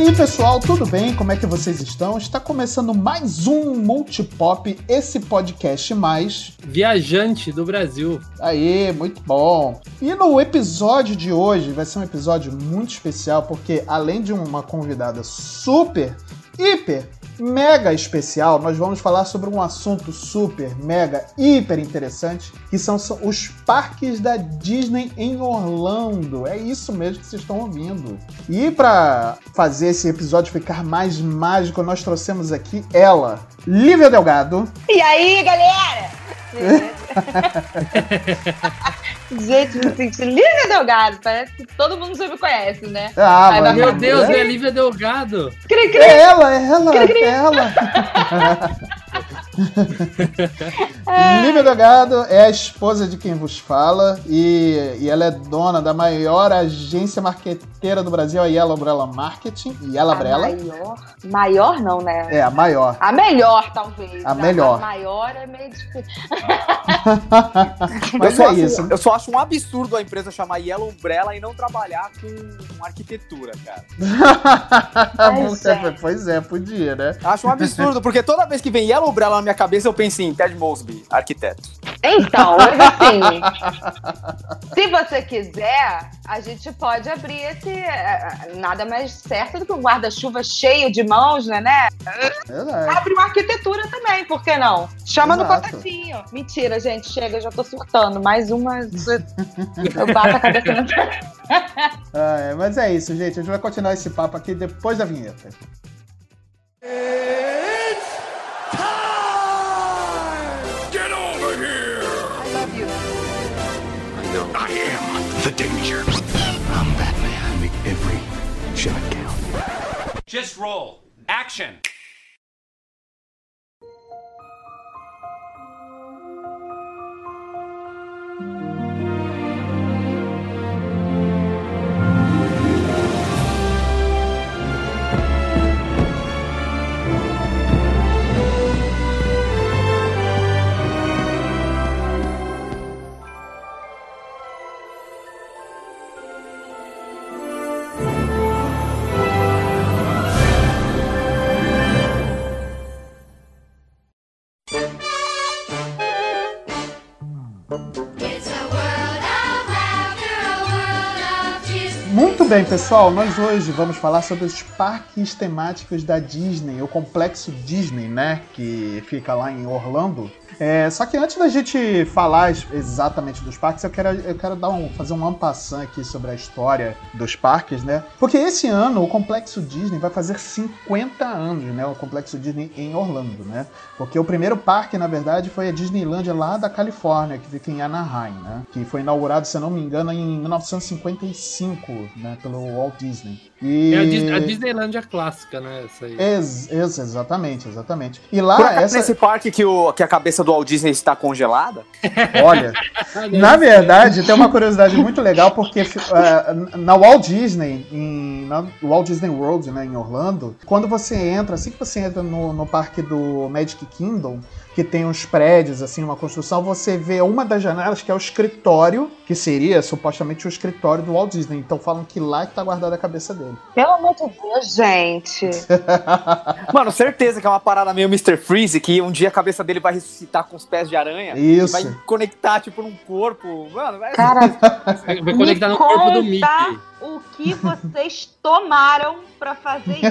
aí, pessoal, tudo bem? Como é que vocês estão? Está começando mais um Multipop, esse podcast mais viajante do Brasil. Aí, muito bom. E no episódio de hoje vai ser um episódio muito especial porque além de uma convidada super, hiper mega especial, nós vamos falar sobre um assunto super, mega, hiper interessante, que são os parques da Disney em Orlando. É isso mesmo que vocês estão ouvindo. E para fazer esse episódio ficar mais mágico, nós trouxemos aqui ela, Lívia Delgado. E aí, galera? Gente, me senti Lívia Delgado. Parece que todo mundo já me conhece, né? Ah, Ai, meu Deus, é Lívia Delgado. Cri, cri. É ela, é ela, cri, cri. é ela. Lívia Delgado é a esposa de quem vos fala e, e ela é dona da maior agência marqueteira do Brasil, a Yellow Umbrella Marketing. Yellow Umbrella. Maior? Maior não, né? É, a maior. A melhor, talvez. A melhor. A maior é meio difícil. Mas é isso. Eu só acho um absurdo a empresa chamar Yellow Umbrella e não trabalhar com arquitetura, cara. Ai, pois é, podia, né? Acho um absurdo, porque toda vez que vem Yellow Umbrella na minha cabeça, eu penso em Ted Mosby, arquiteto. Então, mas assim, se você quiser, a gente pode abrir esse. Eh, nada mais certo do que um guarda-chuva cheio de mãos, né? né? Abre uma arquitetura também, por que não? Chama Exato. no contatinho. Mentira, gente, chega, já tô surtando. Mais uma. Eu bato a cabeça na. ah, é, mas é isso, gente. A gente vai continuar esse papo aqui depois da vinheta. The danger. I'm Batman. I make every shot count. Just roll. Action! Bem, pessoal, nós hoje vamos falar sobre os parques temáticos da Disney, o complexo Disney, né, que fica lá em Orlando. É, só que antes da gente falar exatamente dos parques, eu quero, eu quero dar um, fazer um ampassant aqui sobre a história dos parques, né? Porque esse ano o Complexo Disney vai fazer 50 anos, né? O Complexo Disney em Orlando, né? Porque o primeiro parque, na verdade, foi a Disneylandia lá da Califórnia, que fica em Anaheim, né? Que foi inaugurado, se eu não me engano, em 1955, né? Pelo Walt Disney. E... É a, Disneylandia clássica, né? Essa aí. Ex ex exatamente, exatamente. E lá. Por essa... nesse parque que, o, que a cabeça do Walt Disney está congelada? Olha, na verdade, tem uma curiosidade muito legal, porque uh, na Walt Disney, em, na Walt Disney World, né, em Orlando, quando você entra, assim que você entra no, no parque do Magic Kingdom, que tem uns prédios, assim, uma construção, você vê uma das janelas que é o escritório, que seria supostamente o escritório do Walt Disney. Então falam que lá que tá guardada a cabeça dele. Pelo amor de Deus, gente. Mano, certeza que é uma parada meio Mr. Freeze, que um dia a cabeça dele vai ressuscitar com os pés de aranha. Isso. Vai conectar, tipo, num corpo. Mano, vai... Cara, vai conectar no corpo do Mickey o que vocês tomaram para fazer isso.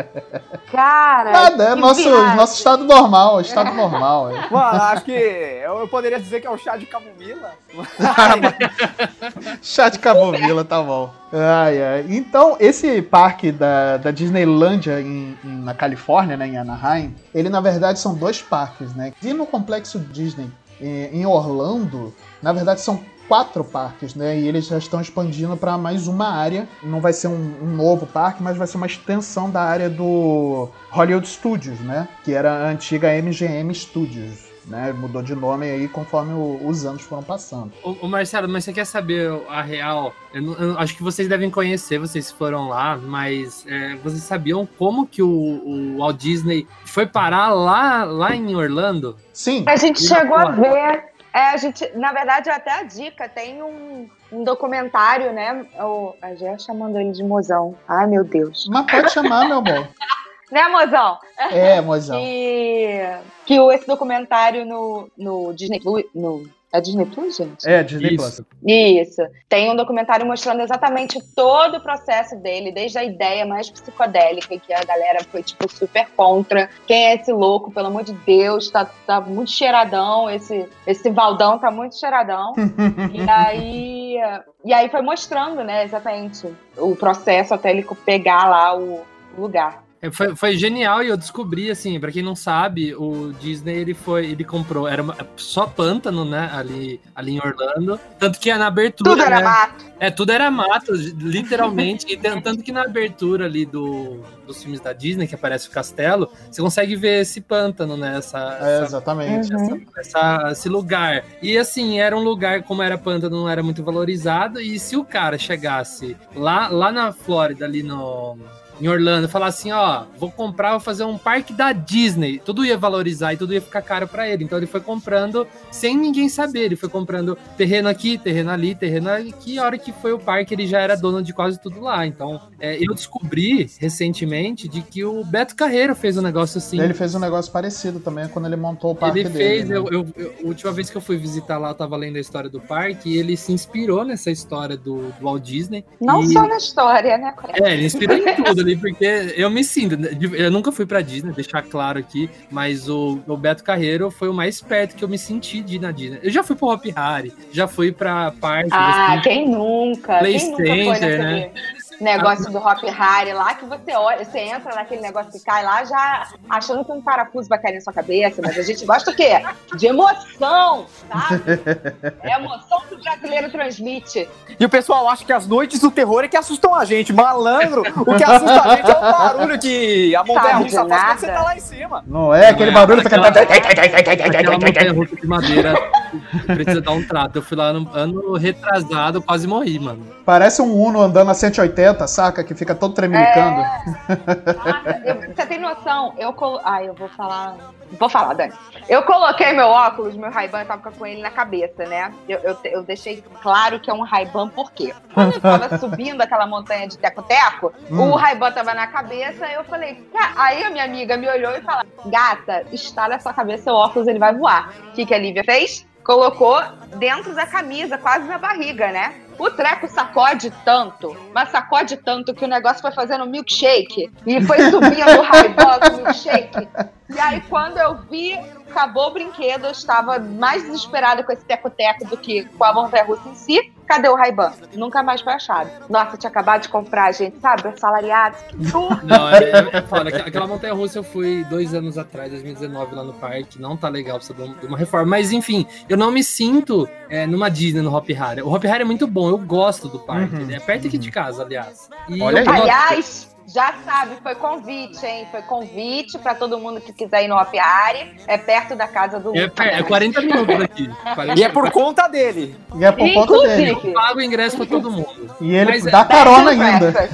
Cara. Nada, é nosso, nosso estado normal, estado normal. É. Mano, acho que eu poderia dizer que é o chá de camomila. chá de camomila, tá bom. Ai, ai. Então, esse parque da, da Disneylandia em, em, na Califórnia, né, em Anaheim, ele na verdade são dois parques, né? E no complexo Disney em, em Orlando, na verdade são quatro parques, né? E eles já estão expandindo para mais uma área. Não vai ser um, um, novo parque, mas vai ser uma extensão da área do Hollywood Studios, né? Que era a antiga MGM Studios. Né, mudou de nome aí conforme o, os anos foram passando. O, Marcelo, mas você quer saber a real? Eu, eu, acho que vocês devem conhecer, vocês foram lá, mas é, vocês sabiam como que o, o Walt Disney foi parar lá, lá em Orlando? Sim. A gente chegou a ver É, a gente, na verdade, até a dica, tem um, um documentário, né? O, a gente chamando ele de mozão. Ai, meu Deus. Mas pode chamar, meu amor. Né, mozão? É, mozão. Que, que esse documentário no, no Disney Plus, no é Disney Plus, gente? É, Disney Isso. Plus. Isso. Tem um documentário mostrando exatamente todo o processo dele, desde a ideia mais psicodélica, que a galera foi, tipo, super contra. Quem é esse louco, pelo amor de Deus? Tá, tá muito cheiradão, esse, esse Valdão tá muito cheiradão. e aí. E aí foi mostrando, né, exatamente o processo até ele pegar lá o lugar. É, Foi, foi genial e eu descobri, assim, pra quem não sabe, o Disney ele foi, ele comprou, era uma- só pântano, né, ali, ali em Orlando. Tanto que é na abertura. Tudo era né, mato. É, tudo era mato, literalmente. e tan- tanto que na abertura ali do, dos filmes da Disney, que aparece o castelo, você consegue ver esse pântano, né? Essa, É, essa- exatamente. Uhum. essa- esse lugar. E assim, era um lugar, como era pântano, não era muito valorizado. E se o cara chegasse lá, lá na Flórida, ali no. Em Orlando, falar assim, ó, vou comprar, vou fazer um parque da Disney. Tudo ia valorizar e tudo ia ficar caro pra ele. Então ele foi comprando sem ninguém saber. Ele foi comprando terreno aqui, terreno ali, terreno aqui. A hora que foi o parque, ele já era dono de quase tudo lá. Então, é, eu descobri recentemente de que o Beto Carreiro fez um negócio assim. Ele fez um negócio parecido também quando ele montou o parque Ele dele. fez, né? eu, eu- eu- a última vez que eu fui visitar lá, eu tava lendo a história do parque e ele se inspirou nessa história do, do Walt Disney. Não e, só na história, né? É, ele inspirou em tudo ali, porque eu me sinto. Eu nunca fui pra Disney, deixar claro aqui, mas o, o Beto Carreiro foi o mais perto que eu me senti de na Disney. Eu já fui pro Hop Harry, já fui pra parque. Ah, assim, quem nunca? Play quem nunca foi Center, naquele né? Negócio do Hop Harry lá, que você olha, você entra naquele negócio que cai lá já achando que um parafuso vai cair na sua cabeça, mas a gente gosta o quê? De emoção, sabe? É a emoção que o brasileiro transmite. E o pessoal acha que as noites do terror é que assustam a gente. Malandro, o que assusta a gente é o barulho que a montanha russa faz quando você tá lá em cima. Não é aquele É, barulho. aquela- fica- Aquela montanha russa de madeira precisa dar um trato. Eu fui lá no ano retrasado, quase morri, mano. Parece um Uno andando a 180, saca? Que fica todo tremelicando. Eu- você tem noção? Eu colo... Ai, eu vou falar. Vou falar, Dani. Eu coloquei meu óculos, meu Ray-Ban, eu tava com ele na cabeça, né? Eu, eu, eu deixei claro que é um Ray-Ban, por quê? Quando eu tava subindo aquela montanha de teco-teco, Hum. o Ray-Ban tava na cabeça, eu falei, aí a minha amiga me olhou e falou: Gata, está na sua cabeça seu óculos, ele vai voar. O que, que a Lívia fez? Colocou dentro da camisa, quase na barriga, né? O treco sacode tanto, mas sacode tanto que o negócio foi fazendo milkshake e foi subindo o Ray-Ban com milkshake. E aí, quando eu vi, acabou o brinquedo, eu estava mais desesperada com esse teco-teco do que com a montanha russa em si. Cadê o Ray-Ban? Nunca mais foi achado. Nossa, tinha acabado de comprar, gente, sabe? Assalariado, que. Não, é, é, é foda. Aquela- montanha russa eu fui dois anos atrás, 2019, lá no parque. Não tá legal, precisa de um- uma reforma. Mas enfim, eu não me sinto é, numa Disney no Hop Harry. O Hop Harry é muito bom, eu gosto do parque. Uhum, Ele é perto aqui de casa, aliás. E Olha eu- aí. Aliás, já sabe, foi convite, hein? Foi convite pra todo mundo que quiser ir no Hari. É perto da casa do É, Lucas. per- é 40 minutos daqui. 40 E é por conta dele. E é por conta dele. Eu pago o ingresso pra todo mundo. E ele Mas é- dá carona bed and ainda.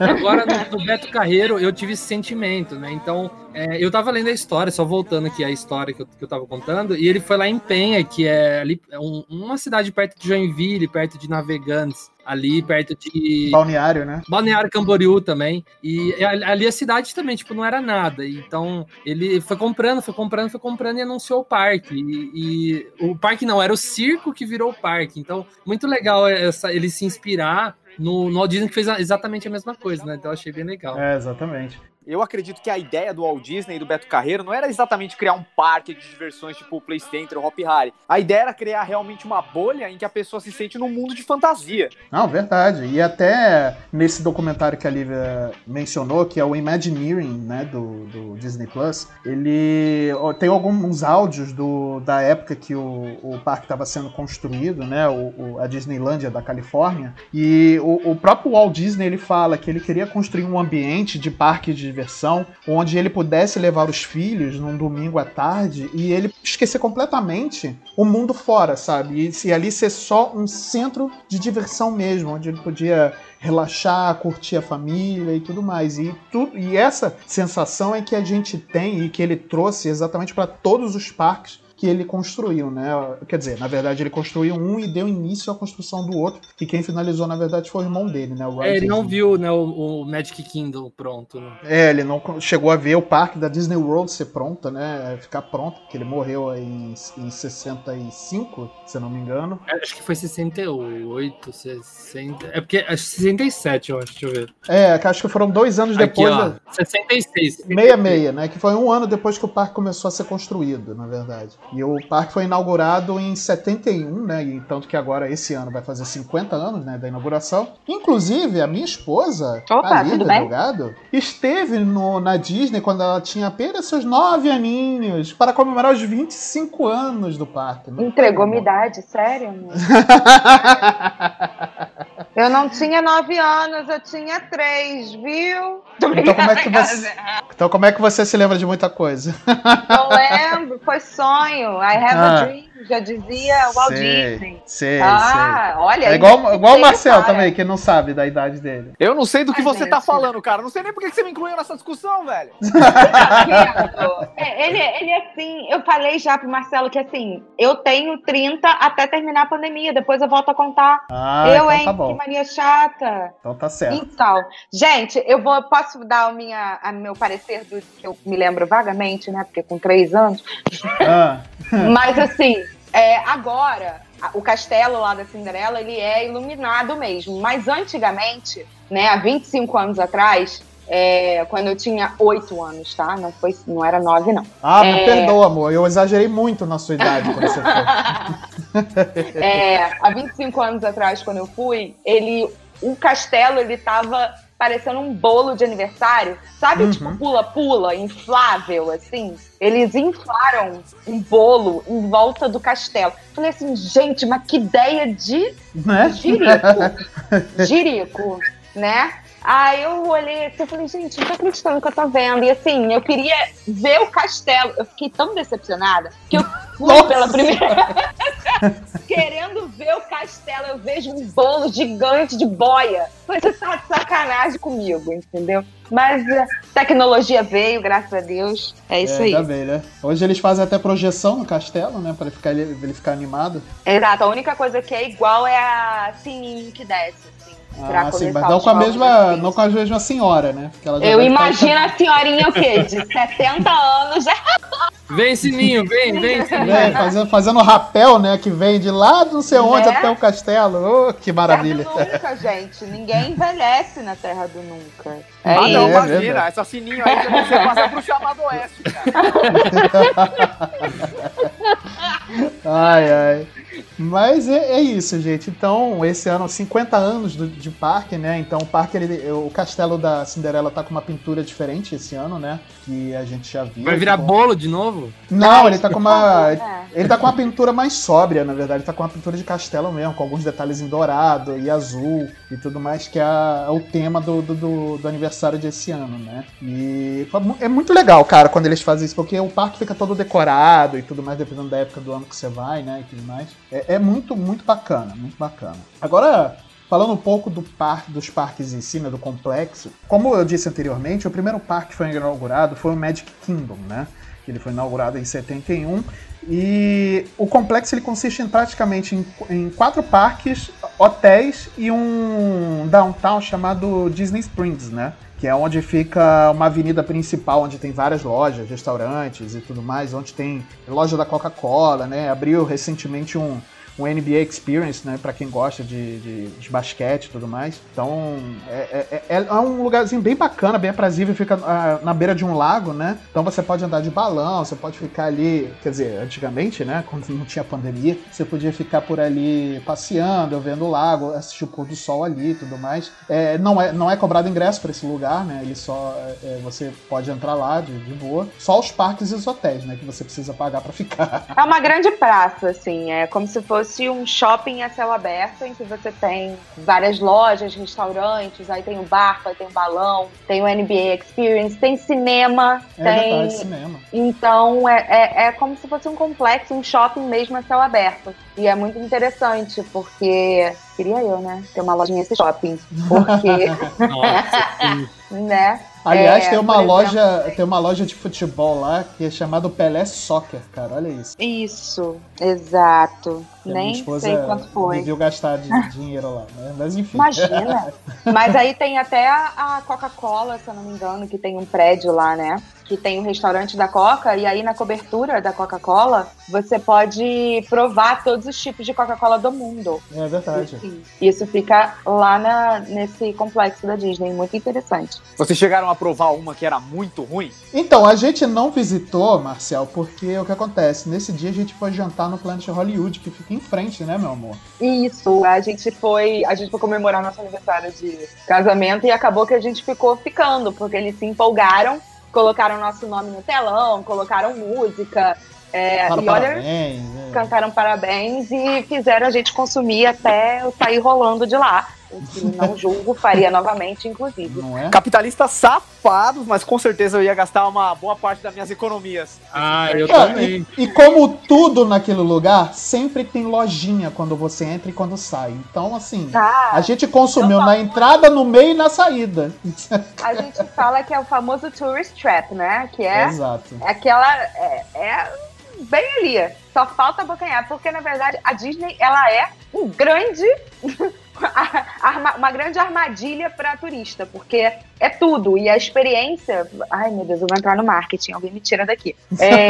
Agora, no, no Beto Carreiro, eu tive esse sentimento, né? Então, é, eu tava lendo a história, só voltando aqui à história que eu, que eu tava contando, e ele foi lá em Penha, que é ali é um- uma cidade perto de Joinville, perto de Navegantes, ali perto de Balneário, né? Balneário Camboriú também. E ali a cidade também, tipo, não era nada. Então, ele foi comprando, foi comprando, foi comprando e anunciou o parque. E, e o parque não, era o circo que virou o parque. Então, muito legal essa, ele se inspirar no, no Walt Disney, que fez exatamente a mesma coisa, né? Então, eu achei bem legal. É, exatamente. Eu acredito que a ideia do Walt Disney e do Beto Carreiro não era exatamente criar um parque de diversões tipo o Play Center ou Hop Harry. A ideia era criar realmente uma bolha em que a pessoa se sente num mundo de fantasia. Não, verdade. E até nesse documentário que a Lívia mencionou, que é o Imagineering, né, do, do Disney Plus, ele tem alguns áudios do, da época que o, o parque estava sendo construído, né, o, o- a Disneylândia da Califórnia. E o, o próprio Walt Disney ele fala que ele queria construir um ambiente de parque de diversão onde ele pudesse levar os filhos num domingo à tarde e ele esquecer completamente o mundo fora, sabe? E se ali ser só um centro de diversão mesmo, onde ele podia relaxar, curtir a família e tudo mais. E, tu, e essa sensação é que a gente tem e que ele trouxe exatamente para todos os parques que ele construiu, né? Quer dizer, na verdade, ele construiu um e deu início à construção do outro, e quem finalizou, na verdade, foi o irmão dele, né? É, ele não viu né, o, o Magic Kingdom pronto. Né? É, ele não chegou a ver o parque da Disney World ser pronta, né? Ficar pronto, porque ele morreu em, em 65, se eu não me engano. É, acho que foi 68, 60. É porque. 67, eu acho, deixa eu ver. É, acho que foram dois anos depois. Aqui, ó, da... 66. 66, né? Que foi um ano depois que o parque começou a ser construído, na verdade. E o parque foi inaugurado em 71, né? E tanto que agora, esse ano, vai fazer 50 anos, né? Da inauguração. Inclusive, a minha esposa, Opa, tudo bem? esteve no, na Disney quando ela tinha apenas seus 9 aninhos para comemorar os 25 anos do parque. Né? Entregou minha idade, sério? Eu não tinha nove anos, eu tinha três, viu? Então como, é que você, então como é que você se lembra de muita coisa? Não lembro, foi sonho. I have ah. a dream já dizia Walt sei, Disney. Sei, ah, sei. olha. É igual, igual o Marcel também, que não sabe da idade dele. Eu não sei do que Ai, você gente. tá falando, cara. Não sei nem por que você me incluiu nessa discussão, velho. é, ele, ele é assim, eu falei já pro Marcelo que assim, eu tenho 30 até terminar a pandemia, depois eu volto a contar. Ah, eu, então hein, tá bom. que mania chata. Então tá certo. Então, gente, eu vou, posso dar a minha, a meu parecer do que eu me lembro vagamente, né? Porque com três anos. Ah. Mas assim, é, agora, o castelo lá da Cinderela, ele é iluminado mesmo. Mas antigamente, né, há 25 anos atrás, é, quando eu tinha 8 anos, tá? Não, foi, não era 9, não. Ah, me é... perdoa, amor. Eu exagerei muito na sua idade quando você foi. é, há 25 anos atrás, quando eu fui, ele, o castelo, ele tava parecendo um bolo de aniversário. Sabe, uhum. tipo, pula-pula, inflável, assim? Eles inflaram um bolo em volta do castelo. Falei assim, gente, mas que ideia de né? jirico. jirico, né? Aí eu olhei assim e falei, gente, não tô acreditando no que eu tô vendo. E assim, eu queria ver o castelo. Eu fiquei tão decepcionada que eu fui Nossa. pela primeira querendo ver o castelo. Eu vejo um bolo gigante de boia. Você tá de sacanagem comigo, entendeu? Mas a tecnologia veio, graças a Deus. É isso é, aí. Bem, né? Hoje eles fazem até projeção no castelo, né? Pra ele ficar, ele ficar animado. Exato. A única coisa que é igual é a sininho que desce. Ah, sim, mas não com, a mesma, não com a mesma senhora, né? Eu imagino a senhorinha o quê? De 70 anos. Vem, Sininho, vem, vem, Sininho. É, fazendo, fazendo rapel, né? Que vem de lá não sei onde né? até o castelo. Oh, que maravilha. Terra do nunca, gente. Ninguém envelhece na Terra do nunca. É ah, não, é, imagina. É essa Sininho aí você passa pro chamado Oeste, cara. ai, ai. Mas é, é, isso, gente. Então, esse ano, 50 anos do, de parque, né? Então, o parque, ele, o castelo da Cinderela tá com uma pintura diferente esse ano, né? Que a gente já viu. Vai virar com... bolo de novo? Não, ele tá com uma. Ele tá com uma pintura mais sóbria, na verdade. Ele tá com uma pintura de castelo mesmo, com alguns detalhes em dourado e azul e tudo mais, que é, é o tema do, do, do, aniversário desse ano, né? E é muito legal, cara, quando eles fazem isso, porque o parque fica todo decorado e tudo mais, dependendo da época do ano que você vai, né? E tudo mais. É, é muito, muito bacana, muito bacana. Agora, Falando um pouco do parque, dos parques em si, né, do complexo, como eu disse anteriormente, o primeiro parque que foi inaugurado foi o Magic Kingdom, né? Ele foi inaugurado em 71 e o complexo ele consiste em praticamente em, em, quatro parques, hotéis e um downtown chamado Disney Springs, né? Que é onde fica uma avenida principal, onde tem várias lojas, restaurantes e tudo mais, onde tem loja da Coca-Cola, né? Abriu recentemente um, um NBA Experience, né, para quem gosta de, de, de, basquete e tudo mais. Então, é, é, é, é, um lugarzinho bem bacana, bem aprazível, fica uh, na beira de um lago, né? Então você pode andar de balão, você pode ficar ali, quer dizer, antigamente, né, quando não tinha pandemia, você podia ficar por ali passeando, vendo o lago, assistir o pôr do sol ali e tudo mais. É, não, é, não é cobrado ingresso para esse lugar, né? Ele só, é, você pode entrar lá de, de boa. Só os parques e os hotéis, né, que você precisa pagar para ficar. É uma grande praça, assim, é como se fosse fosse um shopping a céu aberto, em que você tem várias lojas, restaurantes, aí tem o barco, aí tem o balão, tem o NBA Experience, tem cinema, é tem. Verdade, cinema. Então é, é, é como se fosse um complexo, um shopping mesmo a céu aberto. E é muito interessante, porque queria eu, né? Ter uma lojinha nesse shopping. Porque. Nossa, né? Aliás, é, tem uma loja, exemplo, tem uma loja de futebol lá que é chamada Pelé Soccer, cara. Olha isso. Isso, exato. Nem sei quanto foi. Viu gastar de dinheiro lá, né? Mas enfim. Imagina. Mas aí tem até a Coca-Cola, se eu não me engano, que tem um prédio lá, né? que tem um restaurante da Coca, e aí na cobertura da Coca-Cola você pode provar todos os tipos de Coca-Cola do mundo. É verdade. Isso fica lá na, nesse complexo da Disney, muito interessante. Vocês chegaram a provar uma que era muito ruim? Então, a gente não visitou, Marcial, porque o que acontece? Nesse dia a gente foi jantar no Planet Hollywood, que fica em frente, né, meu amor? Isso, a gente foi. A gente foi comemorar nosso aniversário de casamento e acabou que a gente ficou ficando, porque eles se empolgaram colocaram nosso nome no telão, colocaram música. É, e olha, parabéns, né? cantaram parabéns e fizeram a gente consumir até sair rolando de lá. O que não julgo, faria novamente, inclusive. É? Capitalistas safados, mas com certeza eu ia gastar uma boa parte das minhas economias. Ah, eu também. E, e, como tudo naquele lugar, sempre tem lojinha quando você entra e quando sai. Então, assim, ah, a gente consumiu na entrada, no meio e na saída. A gente fala que é o famoso tourist trap, né? Que é, Exato. é aquela. É, é bem ali. Só falta abocanhar, porque na verdade a Disney ela é um grande uma grande armadilha para turista, porque é tudo. E a experiência. Ai, meu Deus, eu vou entrar no marketing, alguém me tira daqui. É,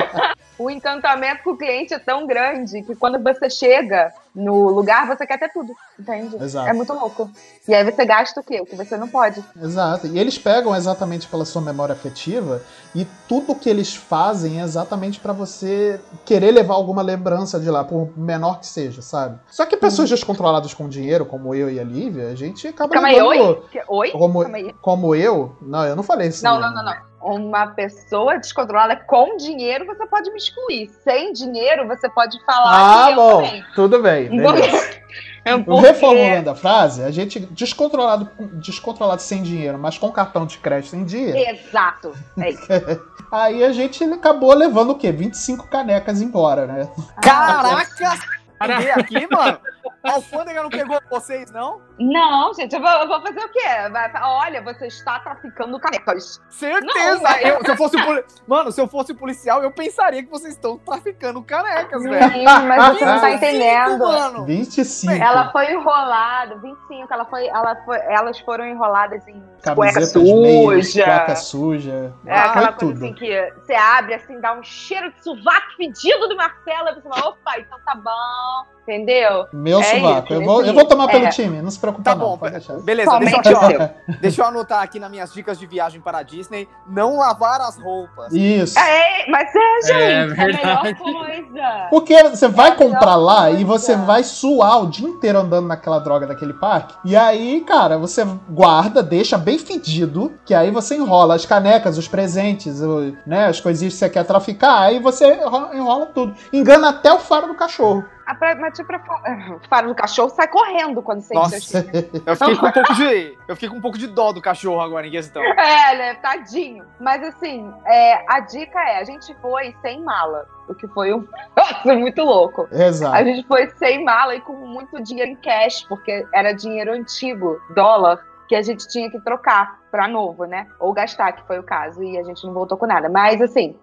o encantamento com o cliente é tão grande que quando você chega no lugar, você quer ter tudo, entende? Exato. É muito louco. E aí você gasta o quê? O que você não pode. Exato. E eles pegam exatamente pela sua memória afetiva e tudo que eles fazem é exatamente para você querer levar alguma lembrança de lá, por menor que seja, sabe? Só que pessoas hum. descontroladas com dinheiro, como eu e a Lívia, a gente acaba Calma aí, oi? Oi? Como, como eu? Não, eu não falei isso. Não, não, não, não uma pessoa descontrolada com dinheiro, você pode me excluir. Sem dinheiro, você pode falar. Ah, bom, tudo bem. É porque... Reformulando a frase, a gente descontrolado, descontrolado sem dinheiro, mas com cartão de crédito em dia. Exato. É isso. Aí a gente acabou levando o quê? 25 canecas embora, né? Caraca! aqui, mano. A alfândega não pegou vocês, não? Não, gente, eu vou, eu vou fazer o quê? Vai, olha, você está traficando canecas. Certeza! Não, eu, se eu fosse poli... Mano, se eu fosse policial, eu pensaria que vocês estão traficando canecas, velho. Mas você não tá entendendo. Mano. 25. Ela foi enrolada, 25, ela foi, ela foi, elas foram enroladas em cueca suja. cueca suja. É, ah, aquela coisa tudo. assim que você abre, assim, dá um cheiro de sovaco fedido do Marcelo, e você fala, opa, então tá bom, entendeu? Meu é sovaco. Isso, eu, vou, eu vou tomar pelo é. time, não se preocupe tá não. Bom, beleza, deixa eu, deixa eu, anotar aqui nas minhas dicas de viagem para a Disney, não lavar as roupas. Isso. É, mas é, gente, é, é a melhor coisa. Porque você vai comprar lá coisa. e você vai suar o dia inteiro andando naquela droga daquele parque, e aí, cara, você guarda, deixa bem bem fedido, que aí você enrola as canecas, os presentes, o, né, as coisinhas que você quer traficar, aí você enrola tudo. Engana até o faro do cachorro. A pra, mas tipo, o faro do cachorro sai correndo quando você Nossa, eu fiquei com um pouco de Eu fiquei com um pouco de dó do cachorro agora em questão. É, né? Tadinho. Mas assim, é, a dica é, a gente foi sem mala. O que foi um Nossa, muito louco. Exato. A gente foi sem mala e com muito dinheiro em cash, porque era dinheiro antigo, dólar que a gente tinha que trocar para novo, né? Ou gastar, que foi o caso, e a gente não voltou com nada. Mas assim.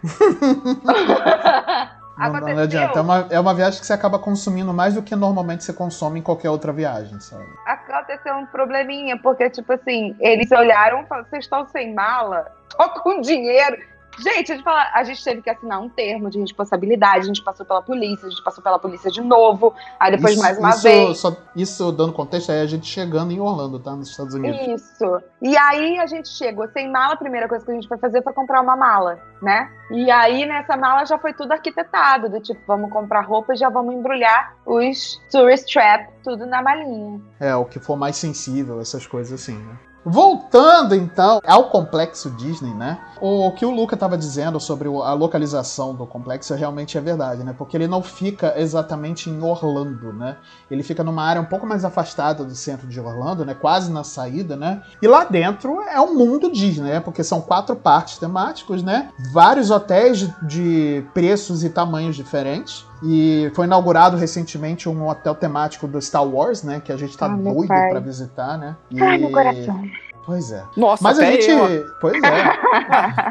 Não, não, adianta. É uma, é uma viagem que você acaba consumindo mais do que normalmente você consome em qualquer outra viagem, sabe? Aconteceu um probleminha, porque, tipo assim, eles olharam e falaram: vocês estão sem mala? Tô com dinheiro. Gente, a gente, teve que assinar um termo de responsabilidade, a gente passou pela polícia, a gente passou pela polícia de novo, aí depois isso, mais uma isso, vez. Só, isso, dando contexto, é a gente chegando em Orlando, tá? Nos Estados Unidos. Isso. E aí a gente chegou sem mala, a primeira coisa que a gente foi fazer foi comprar uma mala, né? E aí nessa mala já foi tudo arquitetado, do tipo, vamos comprar roupa e já vamos embrulhar os tourist trap, tudo na malinha. É, o que for mais sensível, essas coisas assim, né? Voltando então ao complexo Disney, né? O que o Luca estava dizendo sobre a localização do complexo realmente é verdade, né? Porque ele não fica exatamente em Orlando, né? Ele fica numa área um pouco mais afastada do centro de Orlando, né? Quase na saída, né? E lá dentro é um mundo Disney, né? Porque são quatro parques temáticos, né? Vários hotéis de preços e tamanhos diferentes. E foi inaugurado recentemente um hotel temático do Star Wars, né? Que a gente tá ah, doido para visitar, né? E... Ai, meu coração. Pois é. Nossa, Mas a gente. eu. Pois é.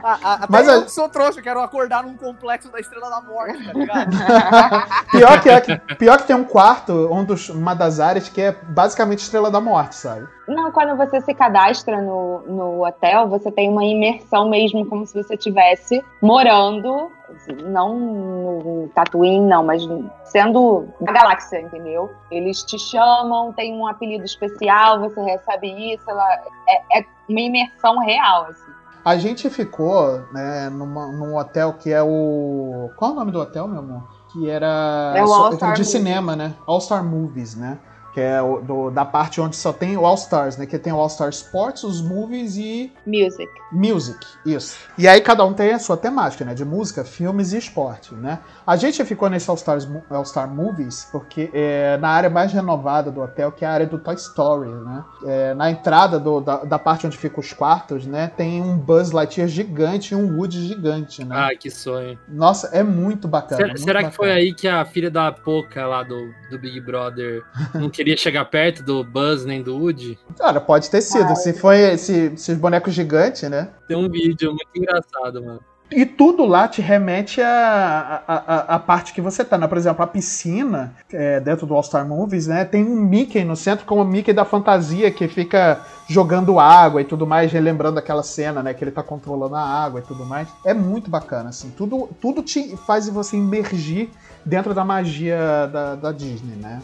A- a- até Mas eu a- que sou trouxa, quero acordar num complexo da Estrela da Morte, tá ligado? Pior que, é que, pior que tem um quarto, um dos, uma das áreas que é basicamente Estrela da Morte, sabe? Não, quando você se cadastra no, no hotel, você tem uma imersão mesmo, como se você estivesse morando, não no Tatooine, não, mas sendo na galáxia, entendeu? Eles te chamam, tem um apelido especial, você recebe isso, ela, é, é uma imersão real, assim. A gente ficou né, numa, num hotel que é o. Qual é o nome do hotel, meu amor? Que era. É o All Star de Movies. cinema, né? All Star Movies, né? Que é o, do- da parte onde só tem o All Stars, né? Que tem o All Star Sports, os movies e Music. Music, isso. E aí cada um tem a sua temática, né? De música, filmes e esporte, né? A gente ficou nesse All, Stars, All Star Movies porque é na área mais renovada do hotel, que é a área do Toy Story, né? É, na entrada do- da, da parte onde ficam os quartos, né? Tem um Buzz Lightyear gigante e um Woody gigante, né? Ah, que sonho. Nossa, é muito bacana. Será, muito será que bacana. foi aí que a filha da Poca lá do, do Big Brother não queria chegar perto do Buzz nem do Woody? Cara, pode ter sido. Se foi esse, esses bonecos gigantes, né? Tem um vídeo muito engraçado, mano. E tudo lá te remete à a, a, a parte que você tá, né? Por exemplo, a piscina, é, dentro do All Star Movies, né? Tem um Mickey no centro, como o Mickey da fantasia, que fica jogando água e tudo mais, relembrando aquela cena, né? Que ele tá controlando a água e tudo mais. É muito bacana, assim. Tudo, tudo te faz você imergir dentro da magia da, da Disney, né?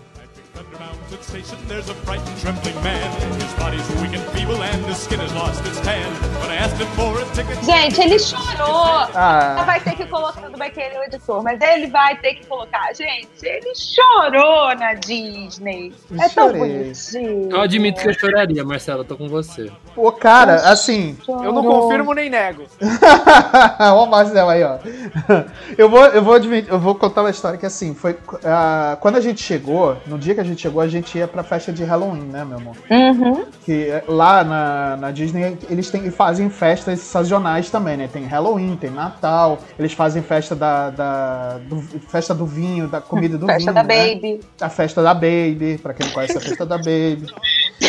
Station, there's a frightened, trembling man. His body's weak and feeble, and his skin has lost its tan. When I asked him for a ticket, Gente, ele chorou! Ah, Vai ter que colocar, ele é o editor, mas ele vai ter que colocar. Gente, ele chorou na Disney. É tão bonitinho. Eu admito que eu choraria, Marcelo, eu tô com você. pô, cara, assim. Chorou. Eu não confirmo nem nego. Ó o Marcel aí, ó. Eu vou, eu vou admitir, eu vou contar uma história que assim, foi ah, quando a gente chegou, no dia que a gente chegou, a gente ia pra festa de Halloween, né, meu amor? Uhum. Que eh, lá na, na Disney eles têm, fazem festas sazonais também, né? Tem Halloween, tem Natal, eles fazem festa da, da do, festa do vinho, da comida do Festa vinho, da né? Baby. A festa da Baby, pra quem não conhece a festa da Baby.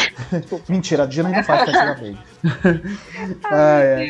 Mentira, a Disney não faz festa da Baby. Ah, é.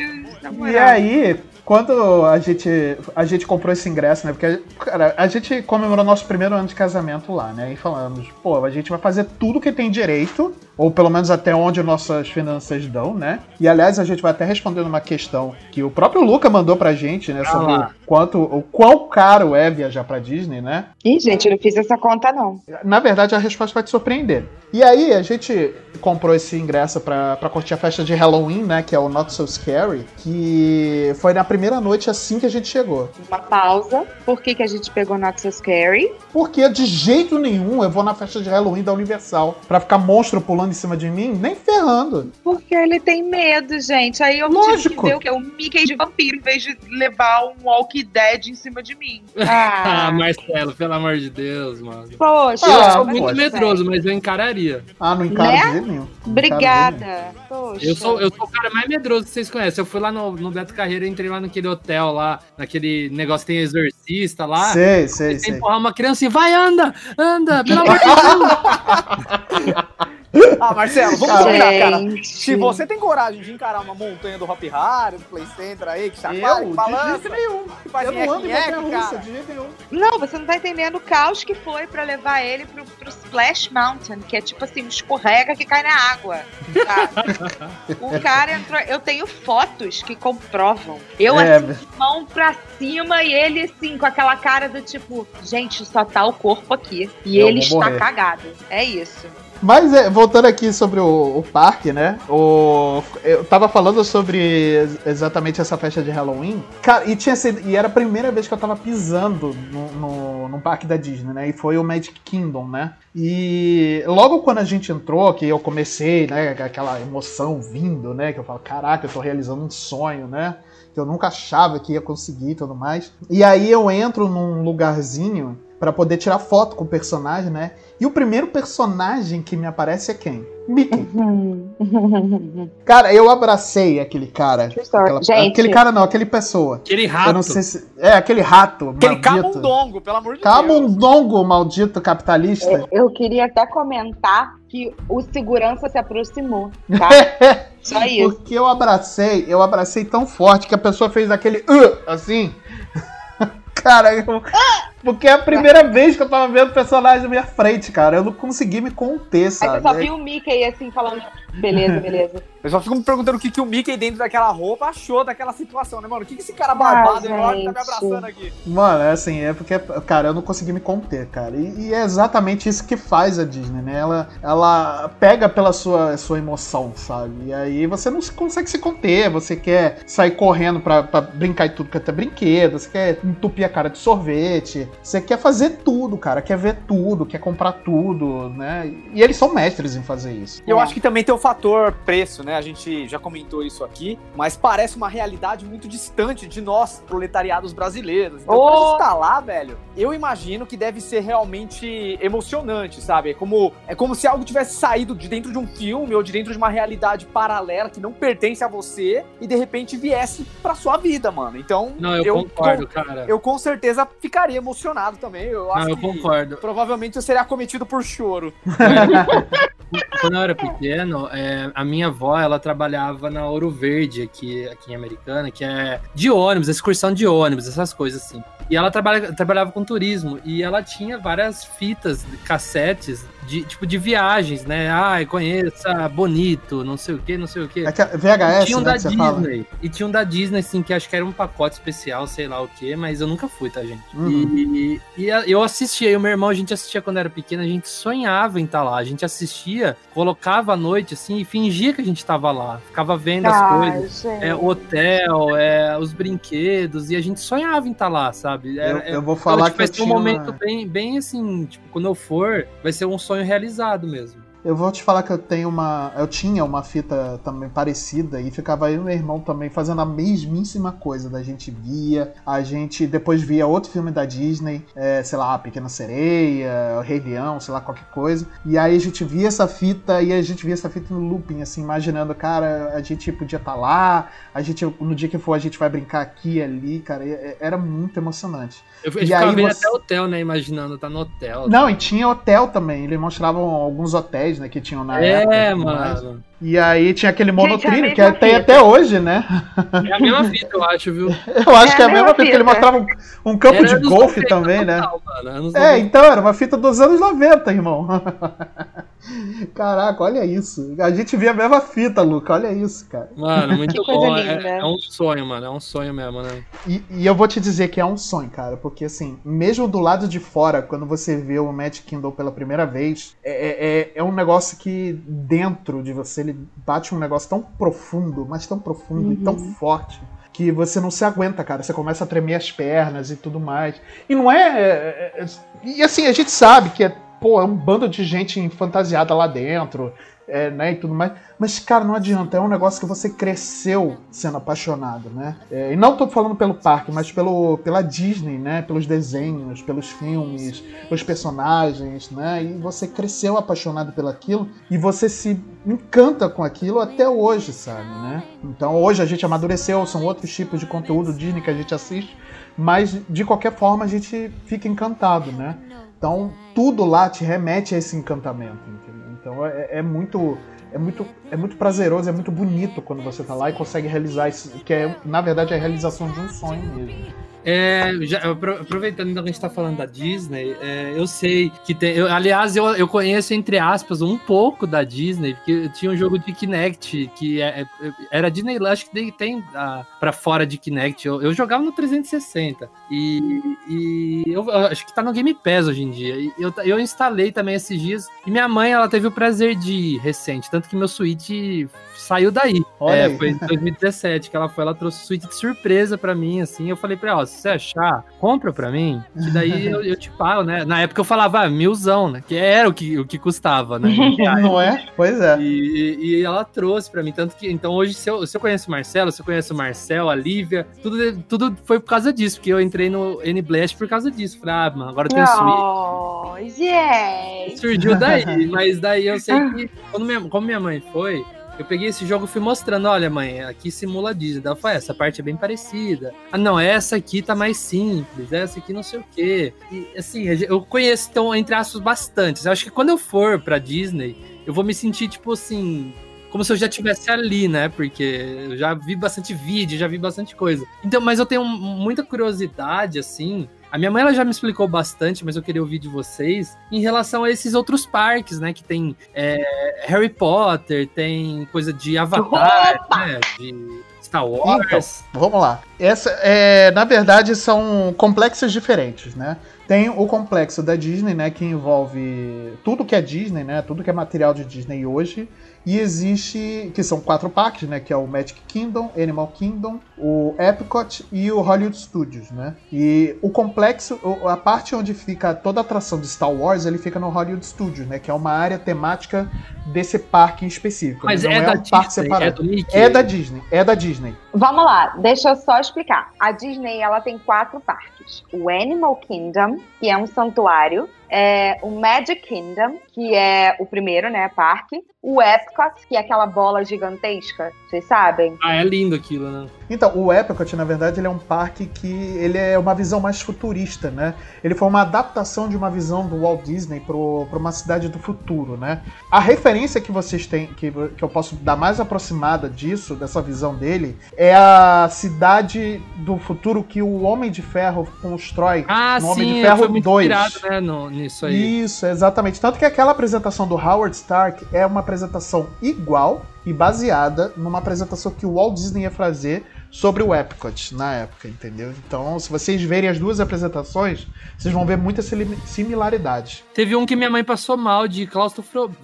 E aí, quando a gente, a gente comprou esse ingresso, né? Porque, cara, a gente comemorou nosso primeiro ano de casamento lá, né? E falamos, pô, a gente vai fazer tudo que tem direito, ou pelo menos até onde nossas finanças dão, né? E aliás, a gente vai até responder uma questão que o próprio Luca mandou pra gente, né? Sobre Ah o quanto, o quão caro é viajar pra Disney, né? Ih, gente, eu não fiz essa conta, não. Na verdade, a resposta vai te surpreender. E aí, a gente comprou esse ingresso pra, pra curtir a festa de Halloween, né? Que é o Not So Scary, que foi na primeira noite assim que a gente chegou. Uma pausa. Por que, que a gente pegou Not So Scary? Porque de jeito nenhum eu vou na festa de Halloween da Universal pra ficar monstro pulando em cima de mim, nem ferrando. Porque ele tem medo, gente. Aí eu Lógico. tive que ver o que? O Mickey de vampiro, em vez de levar um Walking Dead em cima de mim. Ah, Ah, Marcelo, pelo amor de Deus, mano. poxa. Ah, eu sou muito poxa. medroso, mas eu encararia. Ah, não encaro Né? nenhum. Obrigada. Poxa. Eu sou, eu sou o cara mais medroso que vocês conhecem. Eu fui lá no, no Beto Carreiro, entrei lá naquele hotel lá, naquele negócio que tem exorcista lá. Sei, sei, Tem que sei. empurrar uma criança e vai, anda, anda, pelo amor de Deus. Ah, Marcelo, vamos combinar, cara. Se você tem coragem de encarar uma montanha do Hop Harry, do Play Center aí, que chacoalha, Eu, que de balança, jeito nenhum. que faz Eu não ando montanha russa, de jeito nenhum. Não, você não tá entendendo o caos que foi pra levar ele pro, pro Splash Mountain, que é tipo assim, um escorrega que cai na água. sabe? o cara entrou. Eu tenho fotos que comprovam. Eu É, assim, de mão pra cima e ele assim, com aquela cara do tipo, gente, só tá o corpo aqui. E Eu ele está morrer. cagado. É isso. Mas é, voltando aqui sobre o, o parque, né? O, eu tava falando sobre ex- exatamente essa festa de Halloween. Cara, e, tinha sido, e era a primeira vez que eu tava pisando no, no, num parque da Disney, né? E foi o Magic Kingdom, né? E logo quando a gente entrou, que eu comecei, né? Aquela emoção vindo, né? Que eu falo, caraca, eu tô realizando um sonho, né? Que eu nunca achava que ia conseguir e tudo mais. E aí eu entro num lugarzinho. Para poder tirar foto com o personagem, né? E o primeiro personagem que me aparece é quem? Mickey. cara, eu abracei aquele cara. Aquela, Gente. Aquele cara não, aquele pessoa. Aquele Eu rato. não sei se. É, aquele rato. Aquele maldito. camundongo, pelo amor de Deus. Camundongo, maldito capitalista. Eu queria até comentar que o segurança se aproximou, tá? Só isso. Porque eu abracei, eu abracei tão forte que a pessoa fez aquele "Uh", assim. Cara, eu, porque é a primeira vez que eu tava vendo o personagem na minha frente, cara. Eu não consegui me conter, Aí você sabe? só viu o Mickey assim, falando, beleza, beleza. Eu só fico me perguntando o que, que o Mickey dentro daquela roupa achou daquela situação, né, mano? O que, que esse cara barbado Ah, enorme tá me abraçando aqui? Mano, é assim, é porque, cara, eu não consegui me conter, cara. E, e é exatamente isso que faz a Disney, né? Ela, ela pega pela sua, sua emoção, sabe? E aí você não se- consegue se conter, você quer sair correndo pra, pra brincar em tudo que é até brinquedo, você quer entupir a cara de sorvete, você quer fazer tudo, cara, quer ver tudo, quer comprar tudo, né? E eles são mestres em fazer isso. E eu É. acho que também tem o fator preço, né? A gente já comentou isso aqui, mas parece uma realidade muito distante de nós, proletariados brasileiros. Então, quando Oh! gente tá lá, velho, eu imagino que deve ser realmente emocionante, sabe? É como, é como se algo tivesse saído de dentro de um filme ou de dentro de uma realidade paralela que não pertence a você e de repente viesse pra sua vida, mano. Então, Não, eu, concordo, cara. eu com certeza ficaria emocionado também. Eu acho Não, eu que concordo. provavelmente eu seria acometido por choro. Quando eu era pequeno, é, a minha avó, ela trabalhava na Ouro Verde aqui, aqui em Americana, que é de ônibus, excursão de ônibus, essas coisas assim. E ela trabalha, trabalhava com turismo e ela tinha várias fitas, cassetes de tipo de viagens, né? Ai, conheça Bonito, não sei o que, não sei o que. É que a VHS, tinha um né, da que você fala. Disney. E tinha um da Disney, assim, que acho que era um pacote especial, sei lá o que, mas eu nunca fui, tá, gente? Uhum. E, e a- eu assistia, e o meu irmão, a gente assistia quando era pequeno, a gente sonhava em estar lá. A gente assistia, colocava à noite, assim, e fingia que a gente tava lá. Ficava vendo as coisas. gente. É, o hotel, é, os brinquedos, e a gente sonhava em estar lá, sabe? Eu, Era- eu vou então, falar tipo, que eu vai ser um tinha momento uma- bem, bem assim, tipo, quando eu for, vai ser um sonho realizado mesmo. Eu vou te falar que eu tenho uma. Eu tinha uma fita também parecida e ficava e meu irmão também fazendo a mesmíssima coisa. Da gente via, a gente depois via outro filme da Disney, é, sei lá, Pequena Sereia, Rei Leão, sei lá, qualquer coisa. E aí a gente via essa fita e a gente via essa fita no looping, assim, imaginando, cara, a gente podia estar lá, a gente, no dia que for, a gente vai brincar aqui e ali, cara. Era muito emocionante. Eu, E ficava aí vendo você- até hotel, né? Imaginando, tá no hotel. Não, e tinha hotel também. Eles mostravam alguns hotéis, né, que tinham na época. É, tudo mais. mano. E aí tinha aquele monotrilho, que é- tem fita. até hoje, né? É a mesma fita, eu acho, viu? Eu acho É que é a a mesma fita, que ele fita. mostrava um, um campo Era de golfe 90 também, né? total, É, 90. então era uma fita dos anos 90, irmão. Caraca, olha isso. A gente via a mesma fita, Luca, olha isso, cara. Mano, muito Que coisa bom. É, é um sonho, mano. É um sonho mesmo, né? E, e eu vou te dizer que é um sonho, cara, porque assim, mesmo do lado de fora, quando você vê o Magic Kingdom pela primeira vez, é, é, é um negócio que dentro de você ele bate um negócio tão profundo, mas tão profundo e tão forte. Que você não se aguenta, cara. Você começa a tremer as pernas e tudo mais. E não é. é- é- E assim, a gente sabe que é, pô, é um bando de gente fantasiada lá dentro, é, né? E tudo mais. Mas, cara, não adianta, é um negócio que você cresceu sendo apaixonado, né? É, e não tô falando pelo parque, mas pelo, pela Disney, né? Pelos desenhos, pelos filmes, pelos personagens, né? E você cresceu apaixonado pelaquilo e você se encanta com aquilo até hoje, sabe, né? Então hoje a gente amadureceu, são outros tipos de conteúdo Disney que a gente assiste, mas de qualquer forma a gente fica encantado, né? Então tudo lá te remete a esse encantamento? Então é, é muito é muito, é muito prazeroso, é muito bonito quando você tá lá e consegue realizar isso, que é, na verdade, é a realização de um sonho mesmo. É, já, apro- aproveitando que a gente tá falando da Disney, é, eu sei que tem. eu- aliás, eu, eu conheço, entre aspas, um pouco da Disney, porque tinha um jogo de Kinect que é- é- era Disney, acho que tem, ah, pra fora de Kinect. Eu, eu jogava no 360. E, e eu, acho que tá no Game Pass hoje em dia. E eu, eu instalei também esses dias. E minha mãe, ela teve o prazer de ir recente, tanto que meu Switch saiu daí. Olha É, aí. foi em 2017 que ela foi, ela trouxe o Switch de surpresa pra mim, assim. Eu falei pra ela, se você achar, compra pra mim, que daí eu, eu te pago, né? Na época eu falava ah, milzão, né? Que era o que, o que custava, né? Não é? Pois é. E, e ela trouxe pra mim, tanto que, então hoje, se eu, se eu conheço o Marcelo, se eu conheço o Marcel, a Lívia, tudo, tudo foi por causa disso, porque eu entrei no N-Blast por causa disso. Falei, ah, mano, agora eu tenho Switch. Oh, gente. Surgiu daí, mas daí eu sei que, quando minha, como minha mãe foi, eu peguei esse jogo e fui mostrando, olha, mãe, aqui simula Disney. Ela falou, essa parte é bem parecida. Ah, não, essa aqui tá mais simples, essa aqui não sei o quê. E assim, eu conheço, então, entre aspas, bastante. Eu acho que quando eu for pra Disney, eu vou me sentir, tipo assim, como se eu já estivesse ali, né? Porque eu já vi bastante vídeo, já vi bastante coisa. Então, mas eu tenho muita curiosidade, assim, a minha mãe ela já me explicou bastante, mas eu queria ouvir de vocês em relação a esses outros parques, né? Que tem é, Harry Potter, tem coisa de Avatar, né? De Star Wars. Então, vamos lá. Essa, é, na verdade, são complexos diferentes, né? Tem o complexo da Disney, né? Que envolve tudo que é Disney, né? Tudo que é material de Disney hoje. E existe, que são quatro parques, né? Que é o Magic Kingdom, Animal Kingdom, o Epcot e o Hollywood Studios, né? E o complexo, a parte onde fica toda a atração de Star Wars, ele fica no Hollywood Studios, né? Que é uma área temática desse parque em específico. Mas não é, é, da um parque Disney, separado. é do Mickey? É da Disney, é da Disney. Vamos lá, deixa eu só explicar. A Disney ela tem quatro parques: o Animal Kingdom, que é um santuário, é o Magic Kingdom, que é o primeiro, né, parque, o Epcot, que é aquela bola gigantesca, vocês sabem? Ah, é lindo aquilo, né? Então, o Epcot, na verdade, ele é um parque que ele é uma visão mais futurista, né? Ele foi uma adaptação de uma visão do Walt Disney para uma cidade do futuro, né? A referência que vocês têm, que, que eu posso dar mais aproximada disso, dessa visão dele, é a cidade do futuro que o Homem de Ferro constrói Ah, no Homem sim, de Ferro foi muito 2. inspirado, né, no, nisso aí. Isso, exatamente. Tanto que aquela apresentação do Howard Stark é uma apresentação igual e baseada numa apresentação que o Walt Disney ia fazer sobre o Epcot na época, entendeu? Então, se vocês verem as duas apresentações, vocês vão ver muita simi- similaridade. Teve um que minha mãe passou mal de claustrofobia,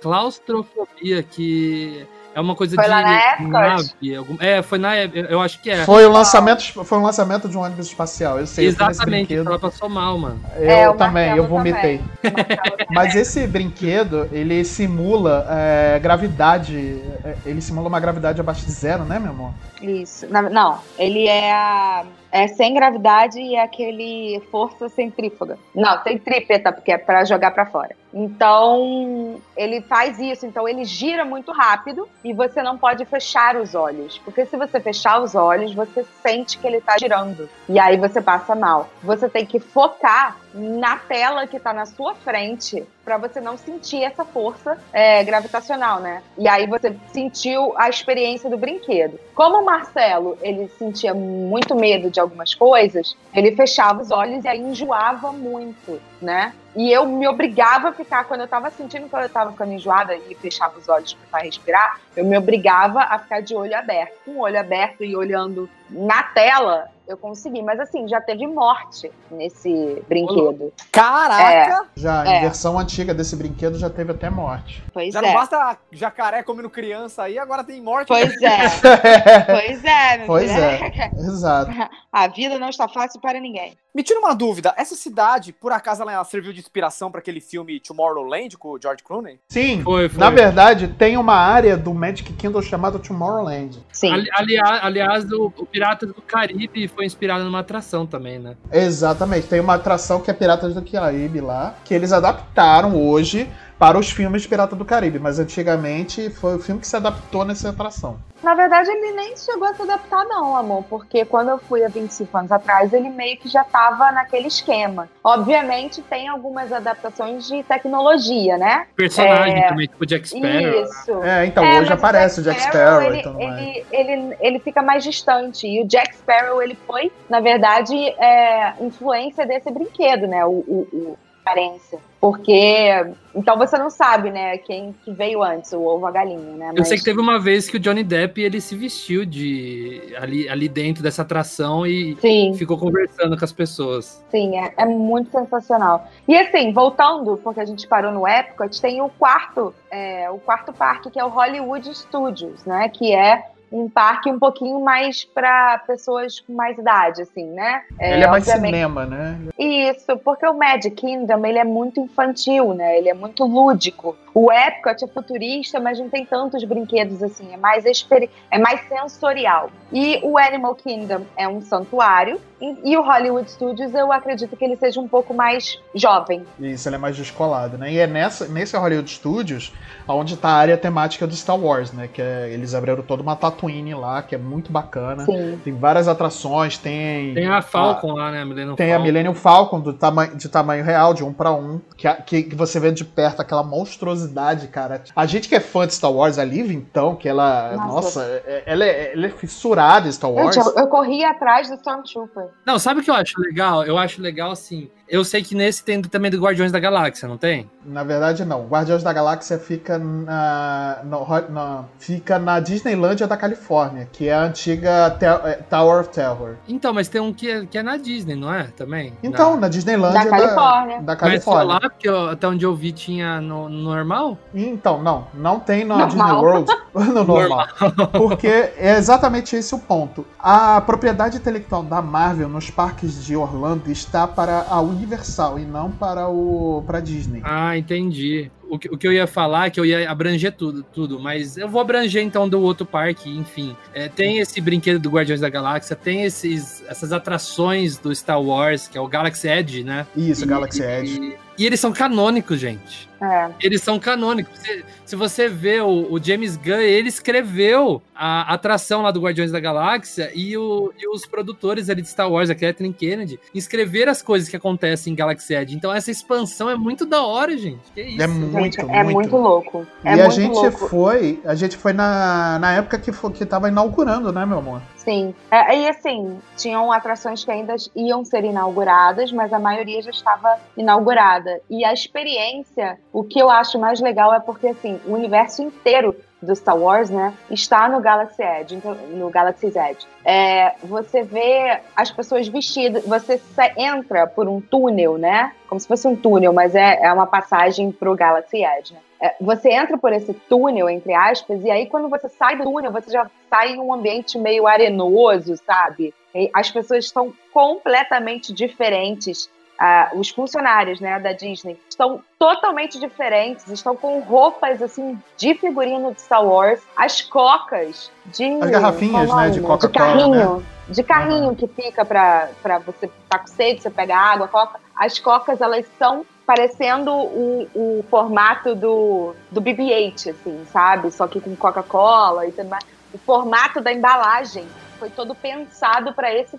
claustrofobia que é uma coisa Foi de lá na Epcot? nave, algum- é, foi na eu acho que é. Foi o lançamento, foi um lançamento de um ônibus espacial. Eu sei, eu Exatamente, brinquedo. ela passou mal, mano. Eu É, o também, eu vomitei. também. Mas esse brinquedo, ele simula é, gravidade. é, Ele simula uma gravidade abaixo de zero, né, meu amor? Isso. Não, ele é a. É sem gravidade e é aquele força centrífuga. Não, centrípeta, porque é pra jogar pra fora. Então, ele faz isso. Então, ele gira muito rápido e você não pode fechar os olhos. Porque se você fechar os olhos, você sente que ele tá girando. E aí você passa mal. Você tem que focar na tela que tá na sua frente pra você não sentir essa força é, gravitacional, né? E aí você sentiu a experiência do brinquedo. Como o Marcelo, ele sentia muito medo de algumas coisas, ele fechava os olhos e aí enjoava muito, né? E eu me obrigava a ficar, quando eu tava sentindo que eu tava ficando enjoada e fechava os olhos para respirar, eu me obrigava a ficar de olho aberto. Com o olho aberto e olhando na tela, eu consegui. Mas assim, já teve morte nesse brinquedo. Caraca! Já É. em versão antiga desse brinquedo já teve até morte. Pois Já é. não basta jacaré comendo criança aí, agora tem morte. Pois é. Pois é, meu Pois filho. é. Exato. A vida não está fácil para ninguém. Me tira uma dúvida, essa cidade, por acaso, ela serviu de inspiração pra aquele filme Tomorrowland com o George Clooney? Sim, Foi, foi. na verdade, tem uma área do Magic Kingdom chamada Tomorrowland. Sim. Ali- aliás, aliás, o, o Piratas do Caribe foi inspirado numa atração também, né? Exatamente, tem uma atração que é Piratas do Caribe lá, que eles adaptaram hoje para os filmes Pirata do Caribe, mas antigamente foi o filme que se adaptou nessa atração. Na verdade, ele nem chegou a se adaptar, não, amor, porque quando eu fui há 25 anos atrás, ele meio que já tava naquele esquema. Obviamente, tem algumas adaptações de tecnologia, né? Personagem É, também, tipo Jack Sparrow. Isso. É, então É, hoje aparece o Jack Sparrow então, ele, ele, ele, ele fica mais distante. E o Jack Sparrow, ele foi, na verdade, é, influência desse brinquedo, né? O, o, o aparência. Porque. Então você não sabe, né, quem que veio antes, o ovo ou a galinha, né? Eu sei Mas- que teve uma vez que o Johnny Depp ele se vestiu de ali, ali dentro dessa atração e Sim. ficou conversando com as pessoas. Sim, é, é muito sensacional. E assim, voltando, porque a gente parou no Epcot, tem o quarto, é, o quarto parque, que é o Hollywood Studios, né? Que é um parque um pouquinho mais para pessoas com mais idade, assim, né? ele é mais cinema, né? Isso, porque o Magic Kingdom ele é muito infantil, né? Ele é muito lúdico. O Epcot é futurista, mas não tem tantos brinquedos assim, é mais, é mais sensorial. E o Animal Kingdom é um santuário, e, o Hollywood Studios eu acredito que ele seja um pouco mais jovem. Isso, ele é mais descolado, né? E é nessa, nesse Hollywood Studios onde está a área temática do Star Wars, né? Que é, eles abriram toda uma Tatooine lá, que é muito bacana. Sim. Tem várias atrações, tem. Tem a Falcon a, lá, né? A Millennium tem Falcon. a Millennium Falcon do tamanho, de tamanho real, de um para um, que, que, que, você vê de perto aquela monstruosidade, cara. A gente que é fã de Star Wars, a Liv, então, que ela. Nossa, nossa é, ela, é, ela é fissurada em Star Wars. Gente, eu, eu corri atrás do Stormtrooper. Não, sabe o que eu acho legal? Eu acho legal assim eu sei que nesse tem também do Guardiões da Galáxia, não tem? Na verdade, não. Guardiões da Galáxia fica na, no, na, fica na Disneylândia da Califórnia, que é a antiga é, Tower of Terror. Então, mas tem um que é, que é na Disney, não é? Também? Então, na, na Disneylândia da Califórnia. Da, Califórnia. Mas lá, porque eu, até onde eu vi tinha no, no, normal? Então, não. Não tem na normal. Disney World no normal. porque é exatamente esse o ponto. A propriedade intelectual da Marvel nos parques de Orlando está para a Universal e não para o para Disney. Ah, entendi. O que, o que eu ia falar é que eu ia abranger tudo, tudo, mas eu vou abranger então do outro parque, enfim. É, tem esse brinquedo do Guardiões da Galáxia, tem esses, essas atrações do Star Wars, que é o Galaxy Edge, né? Isso, e, Galaxy Edge. E, e eles são canônicos, gente. É. Eles são canônicos. Se, se você vê o, o, James Gunn, ele escreveu a atração lá do Guardiões da Galáxia e, o, e os produtores ali de Star Wars, a Kathleen Kennedy, escreveram as coisas que acontecem em Galaxy Edge. Então essa expansão é muito da hora, gente. Que isso? É muito, é muito. muito louco. É e muito a gente louco. foi, a gente foi na, na época que, foi, que tava inaugurando, né, meu amor? Sim. É, e assim, tinham atrações que ainda iam ser inauguradas, mas a maioria já estava inaugurada. E a experiência, o que eu acho mais legal é porque assim, o universo inteiro do Star Wars, né, está no Galaxy Edge, então, no Galaxy's Edge. É, você vê as pessoas vestidas, você entra por um túnel, né, como se fosse um túnel, mas é, é uma passagem para o Galaxy Edge. Né? É, você entra por esse túnel, entre aspas, e aí quando você sai do túnel, você já sai em um ambiente meio arenoso, sabe? As pessoas estão completamente diferentes Uh, os funcionários né, da Disney estão totalmente diferentes, estão com roupas assim de figurino de Star Wars, as cocas de. As garrafinhas, né? De Coca-Cola. De carrinho. Né? De carrinho uhum. que fica para você tá com sede, você pega água, coca. As cocas, elas são parecendo o, o formato do, do BB-8, assim, sabe? Só que com Coca-Cola e tudo mais. O formato da embalagem foi todo pensado para esse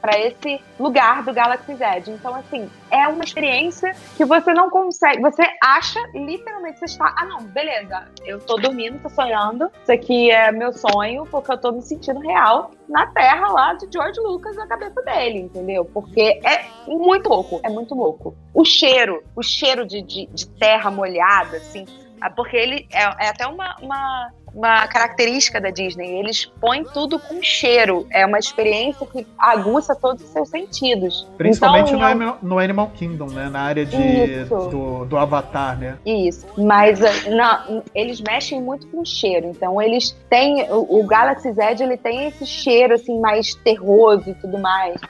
para esse lugar do Galaxy Z. Então, assim, é uma experiência que você não consegue. Você acha, literalmente, você está. Ah, não, beleza. Eu tô dormindo, tô sonhando. Isso aqui é meu sonho, porque eu tô me sentindo real na terra lá de George Lucas na cabeça dele, entendeu? Porque é muito louco, é muito louco. O cheiro, o cheiro de, de, de terra molhada, assim. Ah, porque ele é, é até uma, uma uma característica da Disney. Eles põem tudo com cheiro. É uma experiência que aguça todos os seus sentidos. Principalmente então, no, no, Animal Kingdom, né? Na área de, do, do Avatar, né? Isso. Mas eh, não, eles mexem muito com cheiro. Então eles têm. O, o Galaxy Z ele tem esse cheiro assim mais terroso e tudo mais.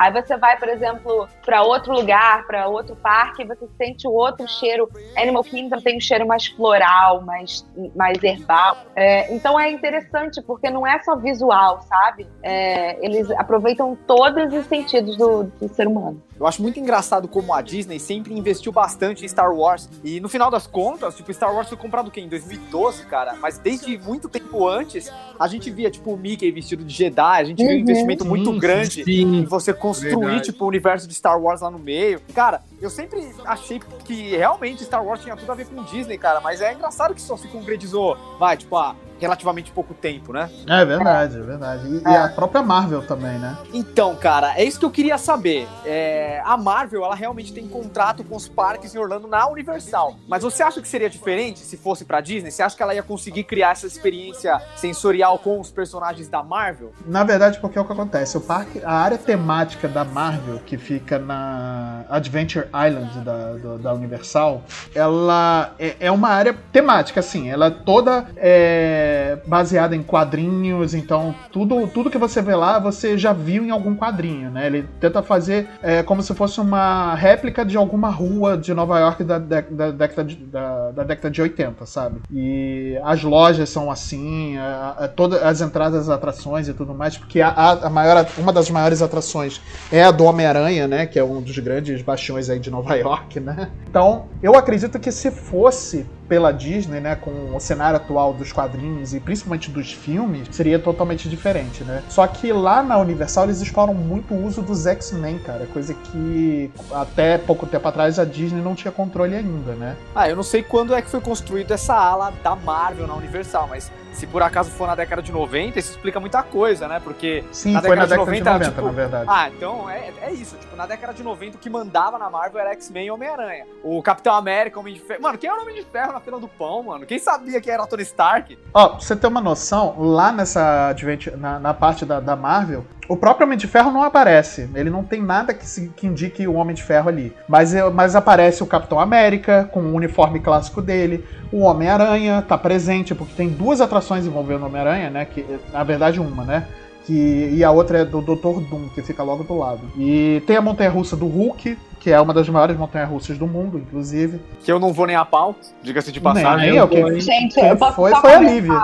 Aí você vai, por exemplo, para outro lugar, para outro parque, você sente o outro cheiro. Animal Kingdom tem um cheiro mais floral, mais, mais herbal. É, então é interessante, porque não é só visual, sabe? É, eles aproveitam todos os sentidos do, do ser humano. Eu acho muito engraçado como a Disney sempre investiu bastante em Star Wars. E no final das contas, tipo, Star Wars foi comprado o quê? Em 2012, cara. Mas desde muito tempo antes, a gente via, tipo, o Mickey vestido de Jedi. A gente uhum. via um uhum. investimento muito grande sim, em você construir, verdade. tipo, o universo de Star Wars lá no meio. Cara, eu sempre achei que realmente Star Wars tinha tudo a ver com Disney, cara. Mas é engraçado que só se concretizou, vai, tipo, ah, relativamente pouco tempo, né? É verdade, é verdade. E, é. e, a própria Marvel também, né? Então, cara, é isso que eu queria saber. É, a Marvel, ela realmente tem contrato com os parques em Orlando na Universal. Mas você acha que seria diferente se fosse pra Disney? Você acha que ela ia conseguir criar essa experiência sensorial com os personagens da Marvel? Na verdade, porque é o que acontece. O parque, a área temática da Marvel, que fica na Adventure Island da, do, da Universal, ela é, é, uma área temática, assim. Ela é toda é, baseada em quadrinhos, então tudo, tudo que você vê lá você já viu em algum quadrinho, né? Ele tenta fazer é, como se fosse uma réplica de alguma rua de Nova York da, da, da, década, de, da, da década de 80, sabe? E as lojas são assim, a, a, todas as entradas, as atrações e tudo mais, porque a, a, maior, uma das maiores atrações é a do Homem-Aranha, né? Que é um dos grandes bastiões aí de Nova York, né? Então, eu acredito que se fosse pela Disney, né, com o cenário atual dos quadrinhos e principalmente dos filmes, seria totalmente diferente, né? Só que lá na Universal eles exploram muito o uso dos X-Men, cara, coisa que até pouco tempo atrás a Disney não tinha controle ainda, né? Ah, eu não sei quando é que foi construído essa ala da Marvel na Universal, mas se por acaso for na década de 90, isso explica muita coisa, né? Porque Sim, na foi década na década de 90, de 90 tipo, na verdade. Ah, então é, é isso. Tipo, na década de 90, o que mandava na Marvel era X-Men e Homem-Aranha. O Capitão América, Homem de Ferro. Mano, quem é o Homem de Ferro na fila do pão, mano? Quem sabia que era Tony Stark? Ó, pra você ter uma noção, lá nessa na, na parte da, da Marvel, o próprio Homem de Ferro não aparece. Ele não tem nada que, se, que indique o Homem de Ferro ali. Mas, mas aparece o Capitão América, com o uniforme clássico dele. O Homem-Aranha tá presente, porque tem duas atrações envolvendo o Homem-Aranha, né? Que, na verdade, uma, né? Que, e a outra é do Dr. Doom, que fica logo do lado. E tem a montanha-russa do Hulk, que é uma das maiores montanhas-russas do mundo, inclusive. Que eu não vou nem a pau, diga-se de passagem. Nem, nem eu, que, Gente, eu posso foi, foi a Lívia.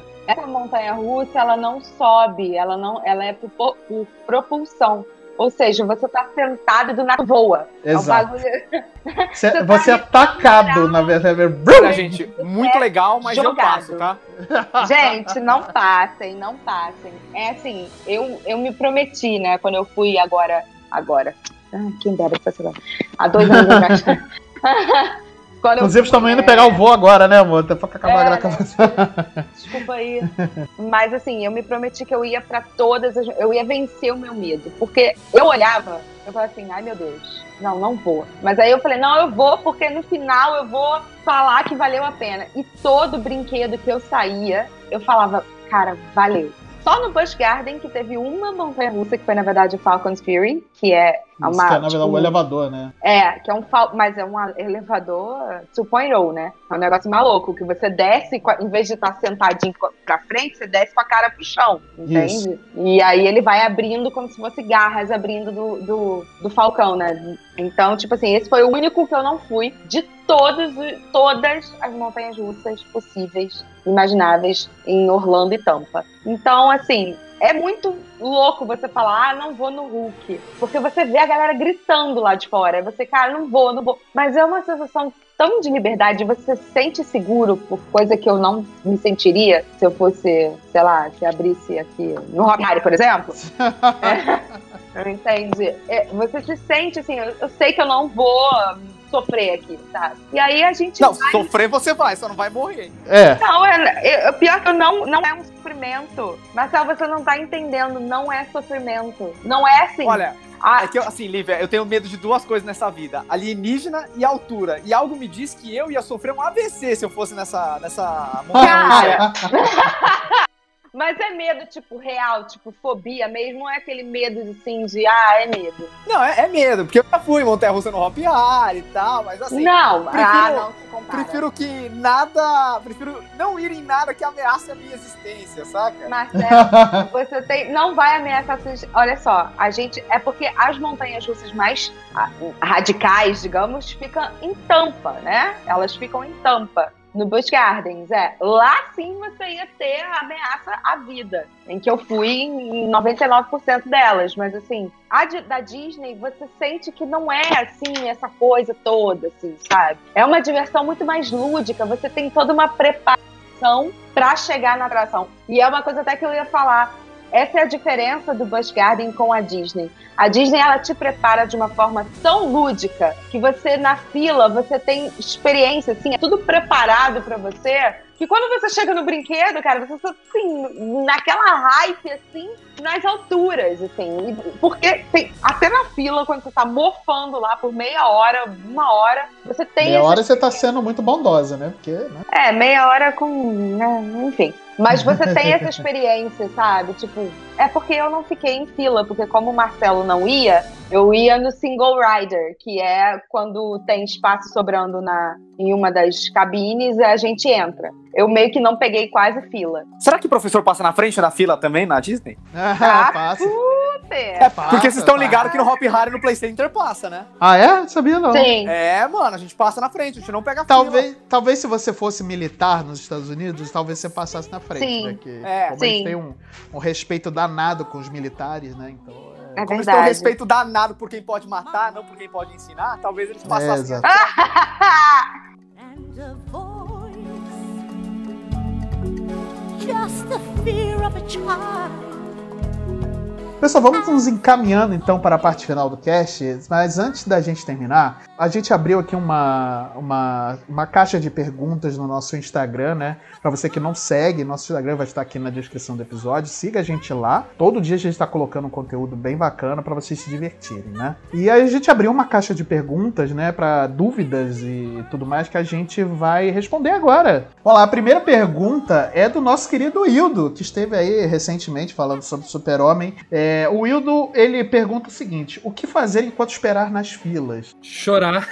Essa montanha-russa, ela não sobe, ela não, ela é por, por propulsão. Ou seja, você tá sentado e do nada voa. Exato. É um você, tá você é atacado, na verdade. Olha, gente, muito é legal, mas jogado. eu passo, tá? Gente, não passem, não passem. É assim, eu, eu me prometi, né, quando eu fui agora. Agora. Ai, quem dera que fosse agora. Há dois anos atrás. Quando Inclusive, estamos indo é... pegar o voo agora, né, amor? Até pra acabar é, a gravação. Desculpa aí. Mas, assim, eu me prometi que eu ia para todas as. Eu ia vencer o meu medo. Porque eu olhava, eu falava assim, ai meu Deus, não, não vou. Mas aí eu falei, não, eu vou, porque no final eu vou falar que valeu a pena. E todo brinquedo que eu saía, eu falava, cara, valeu. Só no Busch Garden que teve uma montanha russa, que foi na verdade o Falcon's Fury, que é uma. Isso que é, na verdade, tipo, um elevador, né? É, que é um. Mas é um elevador 2.0, né? É um negócio maluco, que você desce, em vez de estar tá sentadinho pra frente, você desce com a cara pro chão, entende? Isso. E aí ele vai abrindo como se fosse garras abrindo do, do, do Falcão, né? Então, tipo assim, esse foi o único que eu não fui de todas, todas as montanhas russas possíveis, imagináveis, em Orlando e Tampa. Então, assim, é muito louco você falar, ah, não vou no Hulk. Porque você vê a galera gritando lá de fora. Você, cara, não vou, não vou. Mas é uma sensação tão de liberdade, você se sente seguro por coisa que eu não me sentiria se eu fosse, sei lá, se abrisse aqui no Romário, por exemplo. é, entende? É, você se sente assim, eu, eu sei que eu não vou sofrer aqui, sabe? E aí a gente. Não, vai... sofrer você vai, só não vai morrer. É. Não, é, é, pior que eu não, não é um sofrimento. Marcel, você não tá entendendo, não é sofrimento. Não é assim. Olha, ah, é que, assim, Lívia, eu tenho medo de duas coisas nessa vida: alienígena e altura. E algo me diz que eu ia sofrer um AVC se eu fosse nessa, nessa montanha. Mas é medo, tipo, real, tipo, fobia mesmo, ou é aquele medo, assim, de, ah, é medo? Não, é, é medo, porque eu já fui em Montanha Russa no Hop e tal, mas assim. Não, prefiro, ah, não se compara. Prefiro que nada. Prefiro não ir em nada que ameace a minha existência, saca? Marcelo, você tem. Não vai ameaçar. Olha só, a gente. É porque as montanhas russas mais ah, radicais, digamos, ficam em tampa, né? Elas ficam em tampa. No Busch Gardens, é. Lá sim você ia ter a ameaça à vida, em que eu fui em 99% delas. Mas assim, a da Disney, você sente que não é assim, essa coisa toda, assim, sabe? É uma diversão muito mais lúdica, você tem toda uma preparação para chegar na atração. E é uma coisa até que eu ia falar essa é a diferença do Busch Garden com a Disney. A Disney ela te prepara de uma forma tão lúdica que você na fila você tem experiência, assim, é tudo preparado para você. Que quando você chega no brinquedo, cara, você está assim, naquela hype, assim, nas alturas, assim. Porque tem, até na fila, quando você tá morfando lá por meia hora, uma hora, você tem. Meia hora você tá sendo muito bondosa, né? Porque, né? É, meia hora com. Né, enfim. Mas você tem essa experiência, sabe? Tipo, é porque eu não fiquei em fila, porque como o Marcelo não ia, eu ia no single rider, que é quando tem espaço sobrando na, em uma das cabines a gente entra. Eu meio que não peguei quase fila. Será que o professor passa na frente da fila também na Disney? Ah, passa. Super! É, Passa, porque vocês estão passa. ligados que no Hop Harry no Play Center passa, né? Ah, é? Sabia não. Sim. É, mano, a gente passa na frente, a gente não pega fila. Talvez, talvez se você fosse militar nos Estados Unidos, talvez você passasse na frente, Sim. né? Que, É. como Sim. têm um, um respeito danado com os militares, né? Então, é... É Como eles têm um respeito danado por quem pode matar, não por quem pode ensinar, talvez eles É, passassem. exato. Just the fear of a child. Pessoal, vamos nos encaminhando então para a parte final do cast, mas antes da gente terminar, a gente abriu aqui uma, uma, uma caixa de perguntas no nosso Instagram, né? Para você que não segue, nosso Instagram vai estar aqui na descrição do episódio, siga a gente lá. Todo dia a gente está colocando um conteúdo bem bacana para vocês se divertirem, né? E aí a gente abriu uma caixa de perguntas, né, para dúvidas e tudo mais que a gente vai responder agora. Vamos lá, a primeira pergunta é do nosso querido Hildo, que esteve aí recentemente falando sobre Super-Homem. É, o Hildo, ele pergunta o seguinte: o que fazer enquanto esperar nas filas? Chorar.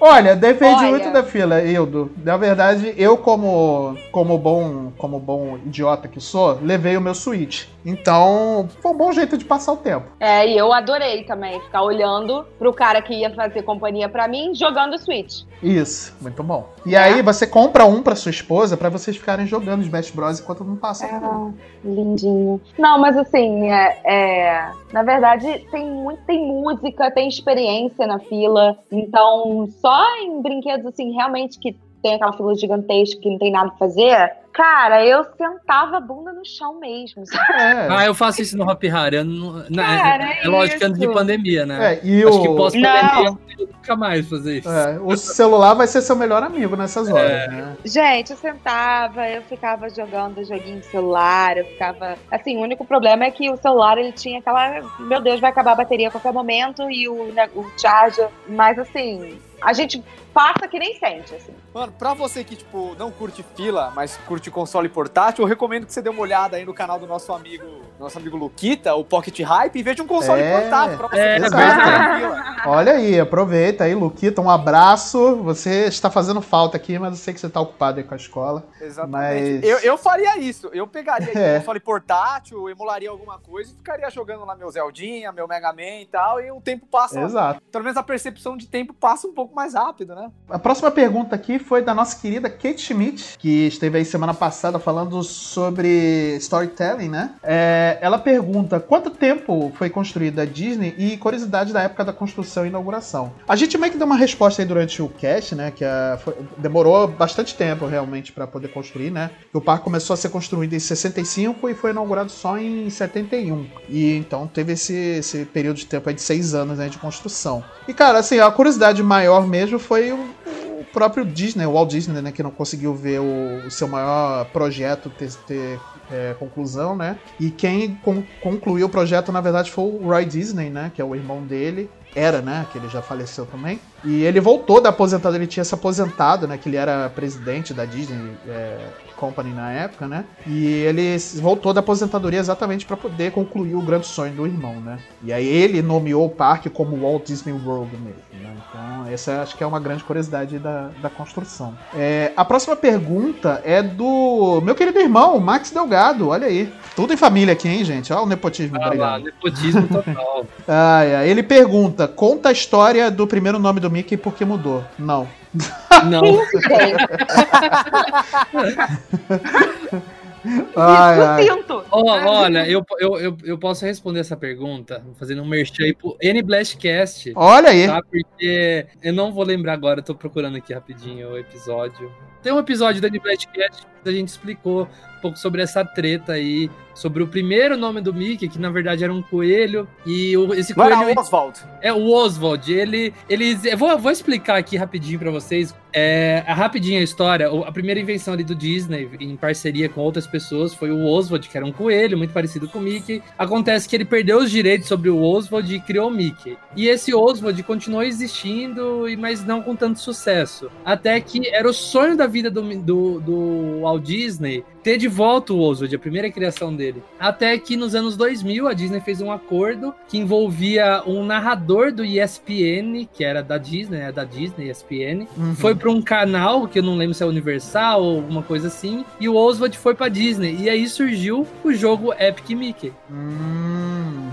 Olha, depende Olha. muito da fila, Hildo. Na verdade, eu como como bom como bom idiota que sou, levei o meu Switch. Então, foi um bom jeito de passar o tempo. É, e eu adorei também ficar olhando pro cara que ia fazer companhia pra mim jogando Switch. Isso, muito bom. E É. aí você compra um pra sua esposa pra vocês ficarem jogando Smash Bros enquanto não passa. Ah, lindinho. Não, mas assim, é, é, na verdade, tem muito, tem música, tem experiência na fila. Então, só em brinquedos assim, realmente que tem aquela fila gigantesca que não tem nada pra fazer, cara, eu sentava a bunda no chão mesmo. É. Ah, eu faço isso no Hop Harry. eu não- Cara, é, é lógico que antes de pandemia, né? É, e Acho que o, pós-pandemia eu nunca mais fazer isso. é, o celular vai ser seu melhor amigo nessas horas, É. né? Gente, eu sentava, eu ficava jogando joguinho no celular, eu ficava. Assim, o único problema é que o celular ele tinha aquela. Meu Deus, vai acabar a bateria a qualquer momento e o, né, o charger. Mas assim, a gente passa que nem sente, assim. Mano, pra você que, tipo, não curte fila, mas curte console portátil, eu recomendo que você dê uma olhada aí no canal do nosso amigo, nosso amigo Luquita, o Pocket Hype, e veja um console É, portátil pra você é fila. Olha aí, aproveita aí, Luquita, um abraço. Você está fazendo falta aqui, mas eu sei que você está ocupado aí com a escola. Exatamente. Mas- Eu, eu faria isso. Eu pegaria É. um console portátil, emularia alguma coisa e ficaria jogando lá meu Zeldinha, meu Mega Man e tal, e o tempo passa. Exato. Pelo menos a percepção de tempo passa um pouco mais rápido, né? A próxima pergunta aqui foi da nossa querida Kate Schmidt, que esteve aí semana passada falando sobre storytelling, né? É, ela pergunta quanto tempo foi construída a Disney e curiosidade da época da construção e inauguração. A gente meio que deu uma resposta aí durante o cast, né? Que a- foi- demorou bastante tempo realmente para poder construir, né? O parque começou a ser construído em 65 e foi inaugurado só em 71. E então teve esse, esse período de tempo aí de seis anos né, de construção. E cara, assim, a curiosidade maior mesmo foi o, o próprio Disney, o Walt Disney, né, que não conseguiu ver o, o seu maior projeto ter, ter, é, conclusão, né? E quem con- concluiu o projeto, na verdade, foi o Roy Disney, né? Que é o irmão dele. Era, né? Que ele já faleceu também. E ele voltou da aposentadoria, ele tinha se aposentado, né? Que ele era presidente da Disney é, Company na época, né? E ele voltou da aposentadoria exatamente para poder concluir o grande sonho do irmão, né? E aí ele nomeou o parque como Walt Disney World mesmo, né? Então, essa acho que é uma grande curiosidade da, da construção. É, a próxima pergunta é do meu querido irmão, Max Delgado. Olha aí. Tudo em família aqui, hein, gente? Olha o nepotismo. Ah lá, obrigado. nepotismo total. Ai, ai. Ele pergunta: conta a história do primeiro nome do Mickey e por que mudou. Não. Não. Ai, ai. Ó, olha, eu, eu, eu, eu posso responder essa pergunta fazendo um merchan aí pro N Blastcast. Olha aí. Tá? Porque eu não vou lembrar agora, eu tô procurando aqui rapidinho o episódio. Tem um episódio da N Blastcast que a gente explicou um pouco sobre essa treta aí, sobre o primeiro nome do Mickey, que na verdade era um coelho, e o, esse Não era coelho Oswald. é o Oswald. Ele, eles, eu vou, vou explicar aqui rapidinho pra vocês. É, é rapidinho a história. A primeira invenção ali do Disney, em parceria com outras pessoas, foi o Oswald, que era um coelho muito parecido com o Mickey. Acontece que ele perdeu os direitos sobre o Oswald e criou o Mickey. E esse Oswald continuou existindo, mas não com tanto sucesso. Até que era o sonho da vida do, do, do Disney ter de volta o Oswald, a primeira criação dele. Até que nos anos 2000 a Disney fez um acordo que envolvia um narrador do ESPN, que era da Disney, é da Disney, ESPN, Uhum. foi para um canal que eu não lembro se é Universal ou alguma coisa assim, e o Oswald foi para Disney. E aí surgiu o jogo Epic Mickey. Hum,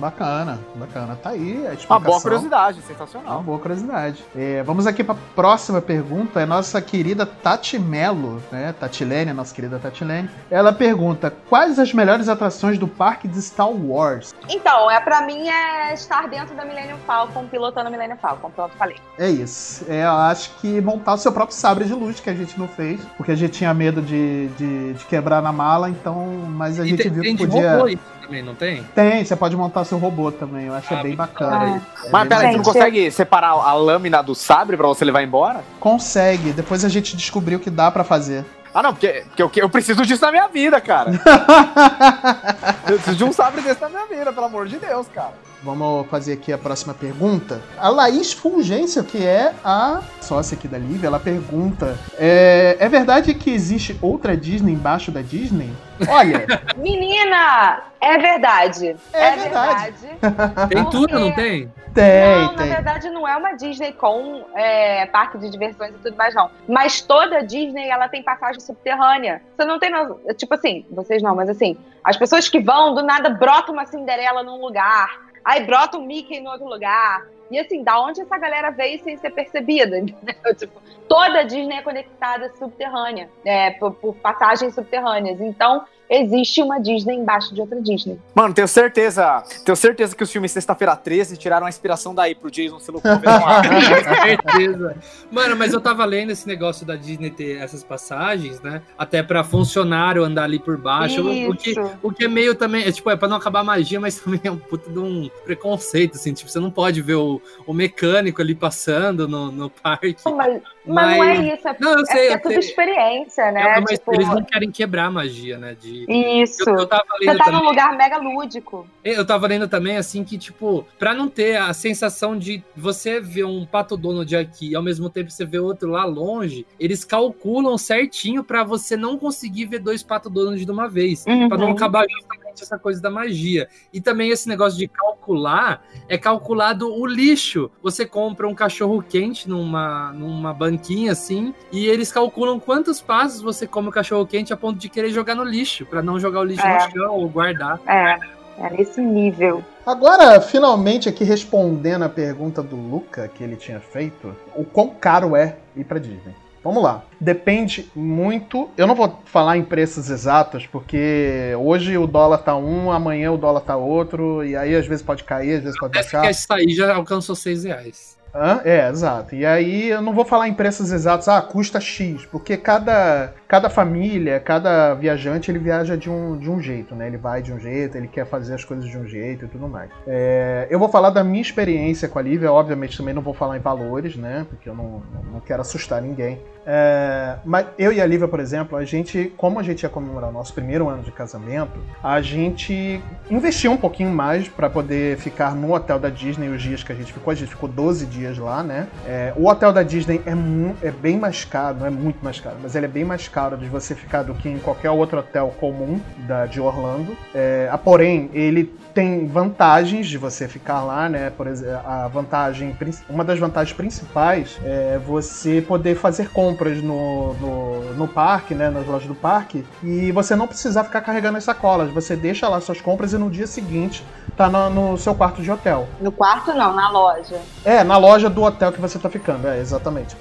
bacana, bacana. Tá aí a Uma explicação. boa curiosidade, Uma sensacional. boa curiosidade. É, vamos aqui para a próxima pergunta. É nossa querida Tati Melo, né? Tatilene, nossa querida Tatilene. Ela pergunta: quais as melhores atrações do parque de Star Wars? Então, é, pra mim é estar dentro da Millennium Falcon, pilotando a Millennium Falcon. Pronto, falei. É isso. É, eu acho que montar o seu próprio sabre de luz, que a gente não fez, porque a gente tinha medo de, de, de quebrar na mala, então. Mas a E gente tem, viu que podia. isso também, não tem? Tem, você pode montar seu robô também. Eu acho Ah, bem muito bacana. hora É Mas bem peraí, você não consegue separar a lâmina do sabre pra você levar embora? Consegue. Depois a gente descobriu que dá pra fazer. Ah, não, porque, porque eu, eu preciso disso na minha vida, cara. eu preciso de um sabre desse na minha vida, pelo amor de Deus, cara. Vamos fazer aqui a próxima pergunta. A Laís Fulgência, que é a sócia aqui da Lívia, ela pergunta: é, é verdade que existe outra Disney embaixo da Disney? Olha, Menina! É verdade. É verdade. Tem tudo, Porque- não tem? tem, não, na tem. verdade não é uma Disney com é, parque de diversões e tudo mais, não. Mas toda Disney, ela tem passagem subterrânea. Você não tem noção. Tipo assim, vocês não, mas assim, as pessoas que vão, do nada brota uma Cinderela num lugar, aí brota um Mickey em outro lugar. E assim, da onde essa galera veio sem ser percebida? Tipo, toda Disney é conectada subterrânea, é, por, por passagens subterrâneas. Então, existe uma Disney embaixo de outra Disney. Mano, tenho certeza. Tenho certeza que os filmes Sexta-feira 13 tiraram a inspiração daí pro Jason se. Com certeza. Mano, mas eu tava lendo esse negócio da Disney ter essas passagens, né? Até pra funcionário andar ali por baixo. O, o que, Isso. o que é meio também, é tipo, é pra não acabar a magia, mas também é um puta de um preconceito, assim. Tipo, você não pode ver o, o mecânico ali passando no, no parque. Mas, mas não é isso, é, Não, eu é sei, é eu tudo sei. experiência, né? É, mas tipo, eles não querem quebrar a magia, né? De, Isso. eu, eu tava Você lendo tá também. num lugar mega lúdico. Eu tava lendo também, assim, que, tipo, pra não ter a sensação de você ver um pato Donald aqui e ao mesmo tempo você ver outro lá longe, eles calculam certinho pra você não conseguir ver dois pato Donald de uma vez. Uhum. Pra não acabar justamente essa coisa da magia. E também esse negócio de calcular é calculado o lixo. Você compra um cachorro quente numa, numa banquinha assim, e eles calculam quantos passos você come o cachorro quente a ponto de querer jogar no lixo, pra não jogar o lixo É. no chão ou guardar. É, é nesse nível. Agora, finalmente, aqui respondendo a pergunta do Luca que ele tinha feito, o quão caro é ir pra Disney? Vamos lá. Depende muito. Eu não vou falar em preços exatos, porque hoje o dólar tá um, amanhã o dólar tá outro, e aí às vezes pode cair, às vezes pode Essa baixar. que sair já alcançou seis reais. Hã? É, exato. E aí eu não vou falar em preços exatos, ah, custa X, porque cada, cada família, cada viajante, ele viaja de um, de um jeito, né? Ele vai de um jeito, ele quer fazer as coisas de um jeito e tudo mais. É, eu vou falar da minha experiência com a Lívia, obviamente também não vou falar em valores, né? Porque eu não, não quero assustar ninguém. É, mas eu e a Lívia, por exemplo, a gente, como a gente ia comemorar o nosso primeiro ano de casamento, a gente investiu um pouquinho mais para poder ficar no hotel da Disney os dias que a gente ficou. A gente ficou 12 dias lá, né? É, o hotel da Disney é, é bem mais caro, não é muito mais caro, mas ele é bem mais caro de você ficar do que em qualquer outro hotel comum da, de Orlando. É, porém, ele tem vantagens de você ficar lá, né? Por exemplo, a vantagem, uma das vantagens principais é você poder fazer compras no, no, no parque, né? Nas lojas do parque, e você não precisar ficar carregando as sacolas. Você deixa lá suas compras e no dia seguinte tá no, no seu quarto de hotel. No quarto, não, na loja. É, na loja do hotel que você tá ficando, é, exatamente.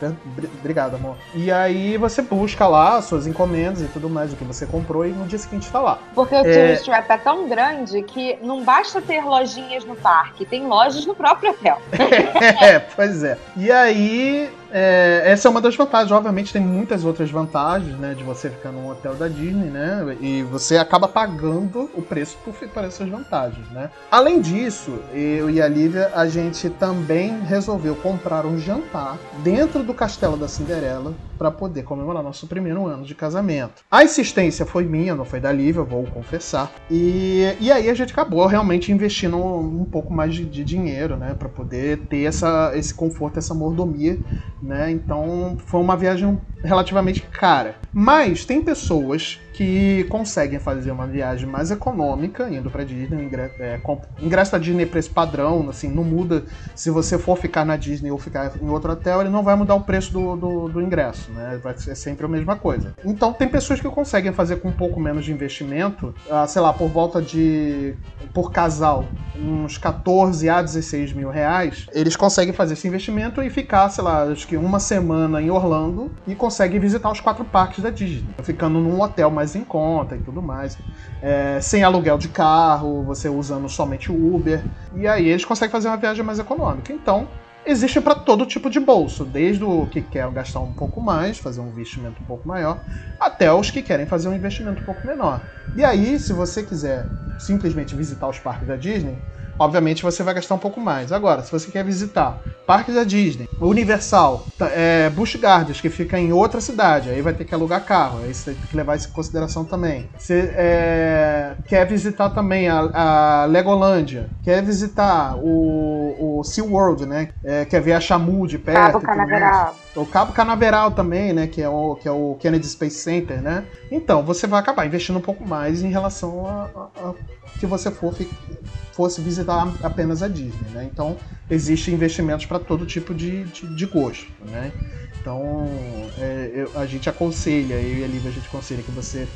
Obrigado, amor. E aí você busca lá suas encomendas e tudo mais, o que você comprou, e no dia seguinte tá lá. Porque o É. tourist trap é tão grande que não basta ter lojinhas no parque, tem lojas no próprio hotel. é, pois é. E aí, é, essa é uma das vantagens. Obviamente, tem muitas outras vantagens, né, de você ficar num hotel da Disney, né? E você acaba pagando o preço por, por essas vantagens, né? Além disso, eu e a Lívia, a gente também resolveu comprar um jantar dentro do Castelo da Cinderela para poder comemorar nosso primeiro ano de casamento. A insistência foi minha, não foi da Lívia, vou confessar. E, e aí a gente acabou realmente investindo um, um pouco mais de, de dinheiro, né, para poder ter essa, esse conforto, essa mordomia, né? Então foi uma viagem relativamente cara. Mas tem pessoas que conseguem fazer uma viagem mais econômica indo para Disney. Ingresso, é, ingresso da Disney é preço padrão, assim, não muda. Se você for ficar na Disney ou ficar em outro hotel, ele não vai mudar o preço do, do, do ingresso, né? Vai ser sempre a mesma coisa. Então tem pessoas que conseguem fazer com um pouco menos de investimento, ah, sei lá, por volta de por casal, uns 14 a 16 mil reais, eles conseguem fazer esse investimento e ficar, sei lá, acho que uma semana em Orlando e conseguem visitar os quatro parques da Disney, ficando num hotel mais mais em conta e tudo mais. É, sem aluguel de carro, você usando somente o Uber. E aí eles conseguem fazer uma viagem mais econômica. Então, existe para todo tipo de bolso, desde o que quer gastar um pouco mais, fazer um investimento um pouco maior, até os que querem fazer um investimento um pouco menor. E aí, se você quiser simplesmente visitar os parques da Disney, obviamente você vai gastar um pouco mais. Agora, se você quer visitar Parque da Disney, Universal, é, Busch Gardens, que fica em outra cidade, aí vai ter que alugar carro, aí você tem que levar isso em consideração também. Você é, quer visitar também a, a, Legolândia, quer visitar o, o SeaWorld, né? É, quer ver a Chamu de perto. Cabo Canaveral. O Cabo Canaveral também, né? Que é, o, que é o Kennedy Space Center, né? Então, você vai acabar investindo um pouco mais em relação a, a, a que você for fosse visitar apenas a Disney, né? Então, existem investimentos para todo tipo de, de, de, gosto, né? Então, é, eu, a gente aconselha, eu e a Lívia, a gente aconselha que você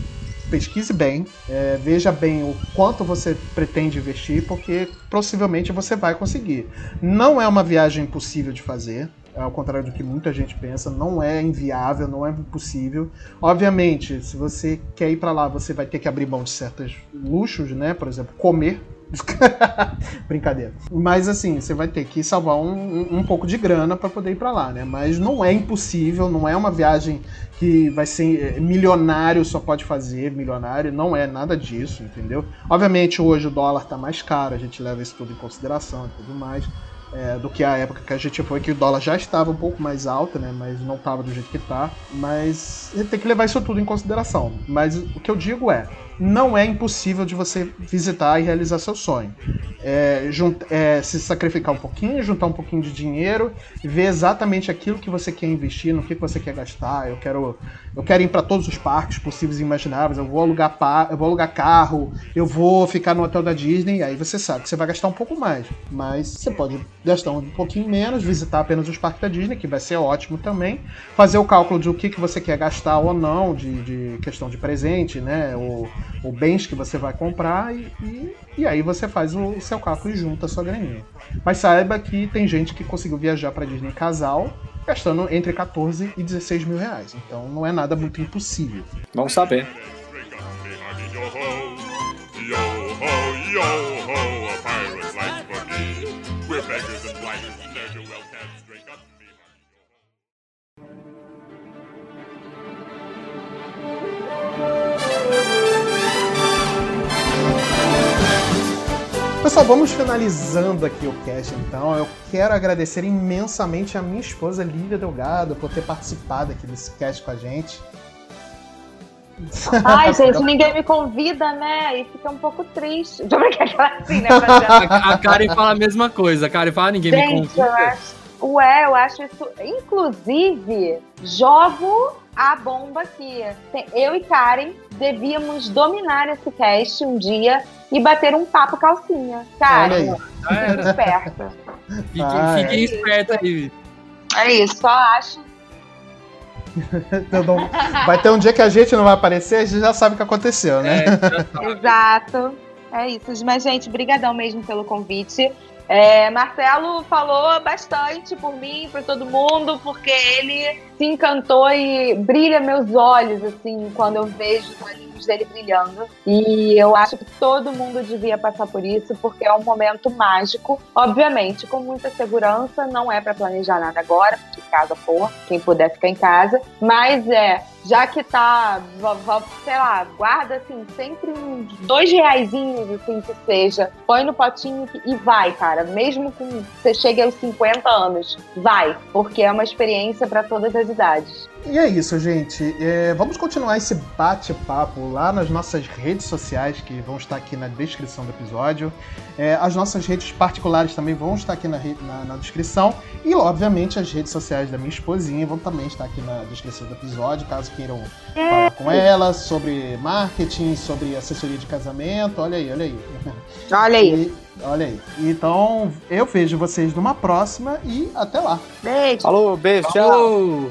pesquise bem, é, veja bem o quanto você pretende investir, porque possivelmente você vai conseguir. Não é uma viagem impossível de fazer, ao contrário do que muita gente pensa, não é inviável, não é impossível. Obviamente, se você quer ir para lá, você vai ter que abrir mão de certos luxos, né? Por exemplo, comer Brincadeira. Mas assim, você vai ter que salvar um, um pouco de grana para poder ir para lá, né? Mas não é impossível, não é uma viagem que vai ser eh, milionário só pode fazer, milionário, não é nada disso, entendeu? Obviamente hoje o dólar tá mais caro, a gente leva isso tudo em consideração e tudo mais. É, do que a época que a gente foi, que o dólar já estava um pouco mais alto, né? Mas não estava do jeito que está. Mas tem que levar isso tudo em consideração. Mas o que eu digo é, não é impossível de você visitar e realizar seu sonho. É, é, se sacrificar um pouquinho, juntar um pouquinho de dinheiro, ver exatamente aquilo que você quer investir, no que você quer gastar. Eu quero, eu quero ir para todos os parques possíveis e imagináveis. Eu vou alugar eu vou alugar carro, eu vou ficar no hotel da Disney. Aí você sabe que você vai gastar um pouco mais, mas você pode gastar um pouquinho menos, visitar apenas os parques da Disney, que vai ser ótimo também. Fazer o cálculo de o que, que você quer gastar ou não, de, de questão de presente, né? Ou bens que você vai comprar e, e, e aí você faz o, o seu cálculo e junta a sua graninha. Mas saiba que tem gente que conseguiu viajar para Disney casal gastando entre 14 e 16 mil reais. Então não é nada muito impossível. Vamos saber. Yo Pessoal, vamos finalizando aqui o cast então. Eu quero agradecer imensamente a minha esposa Lívia Delgado por ter participado aqui desse cast com a gente. Ai, gente, ninguém me convida, né? E fica um pouco triste. Deixa eu brincar assim, né? A, a Karen fala a mesma coisa. A Karen fala, ninguém gente, me convida. Eu acho, ué, eu acho isso. Inclusive, jogo a bomba aqui. Eu e Karen devíamos dominar esse cast um dia e bater um papo calcinha. Karen, fique esperta. Fiquem, ah, fiquem é. espertos aí. É isso, só acho vai ter um dia que a gente não vai aparecer, a gente já sabe o que aconteceu, né? É, Exato. É isso. Mas, gente, brigadão mesmo pelo convite. É, Marcelo falou bastante por mim, por todo mundo, porque ele se encantou e brilha meus olhos, assim, quando eu vejo os olhinhos dele brilhando. E eu acho que todo mundo devia passar por isso, porque é um momento mágico. Obviamente, com muita segurança, não é para planejar nada agora, porque casa for, quem puder ficar em casa. Mas é já que tá, sei lá, guarda assim, sempre uns dois reaisinhos, assim, que seja. Põe no potinho e vai, cara. Mesmo que você chegue aos 50 anos, vai, porque é uma experiência para todas as idades. E é isso, gente. É, vamos continuar esse bate-papo lá nas nossas redes sociais, que vão estar aqui na descrição do episódio. É, as nossas redes particulares também vão estar aqui na, na, na, descrição. E, obviamente, as redes sociais da minha esposinha vão também estar aqui na descrição do episódio, caso queiram é. falar com ela sobre marketing, sobre assessoria de casamento. Olha aí, olha aí. Olha aí. E, olha aí. Então, eu vejo vocês numa próxima e até lá. Beijo. Falou, beijo, tchau.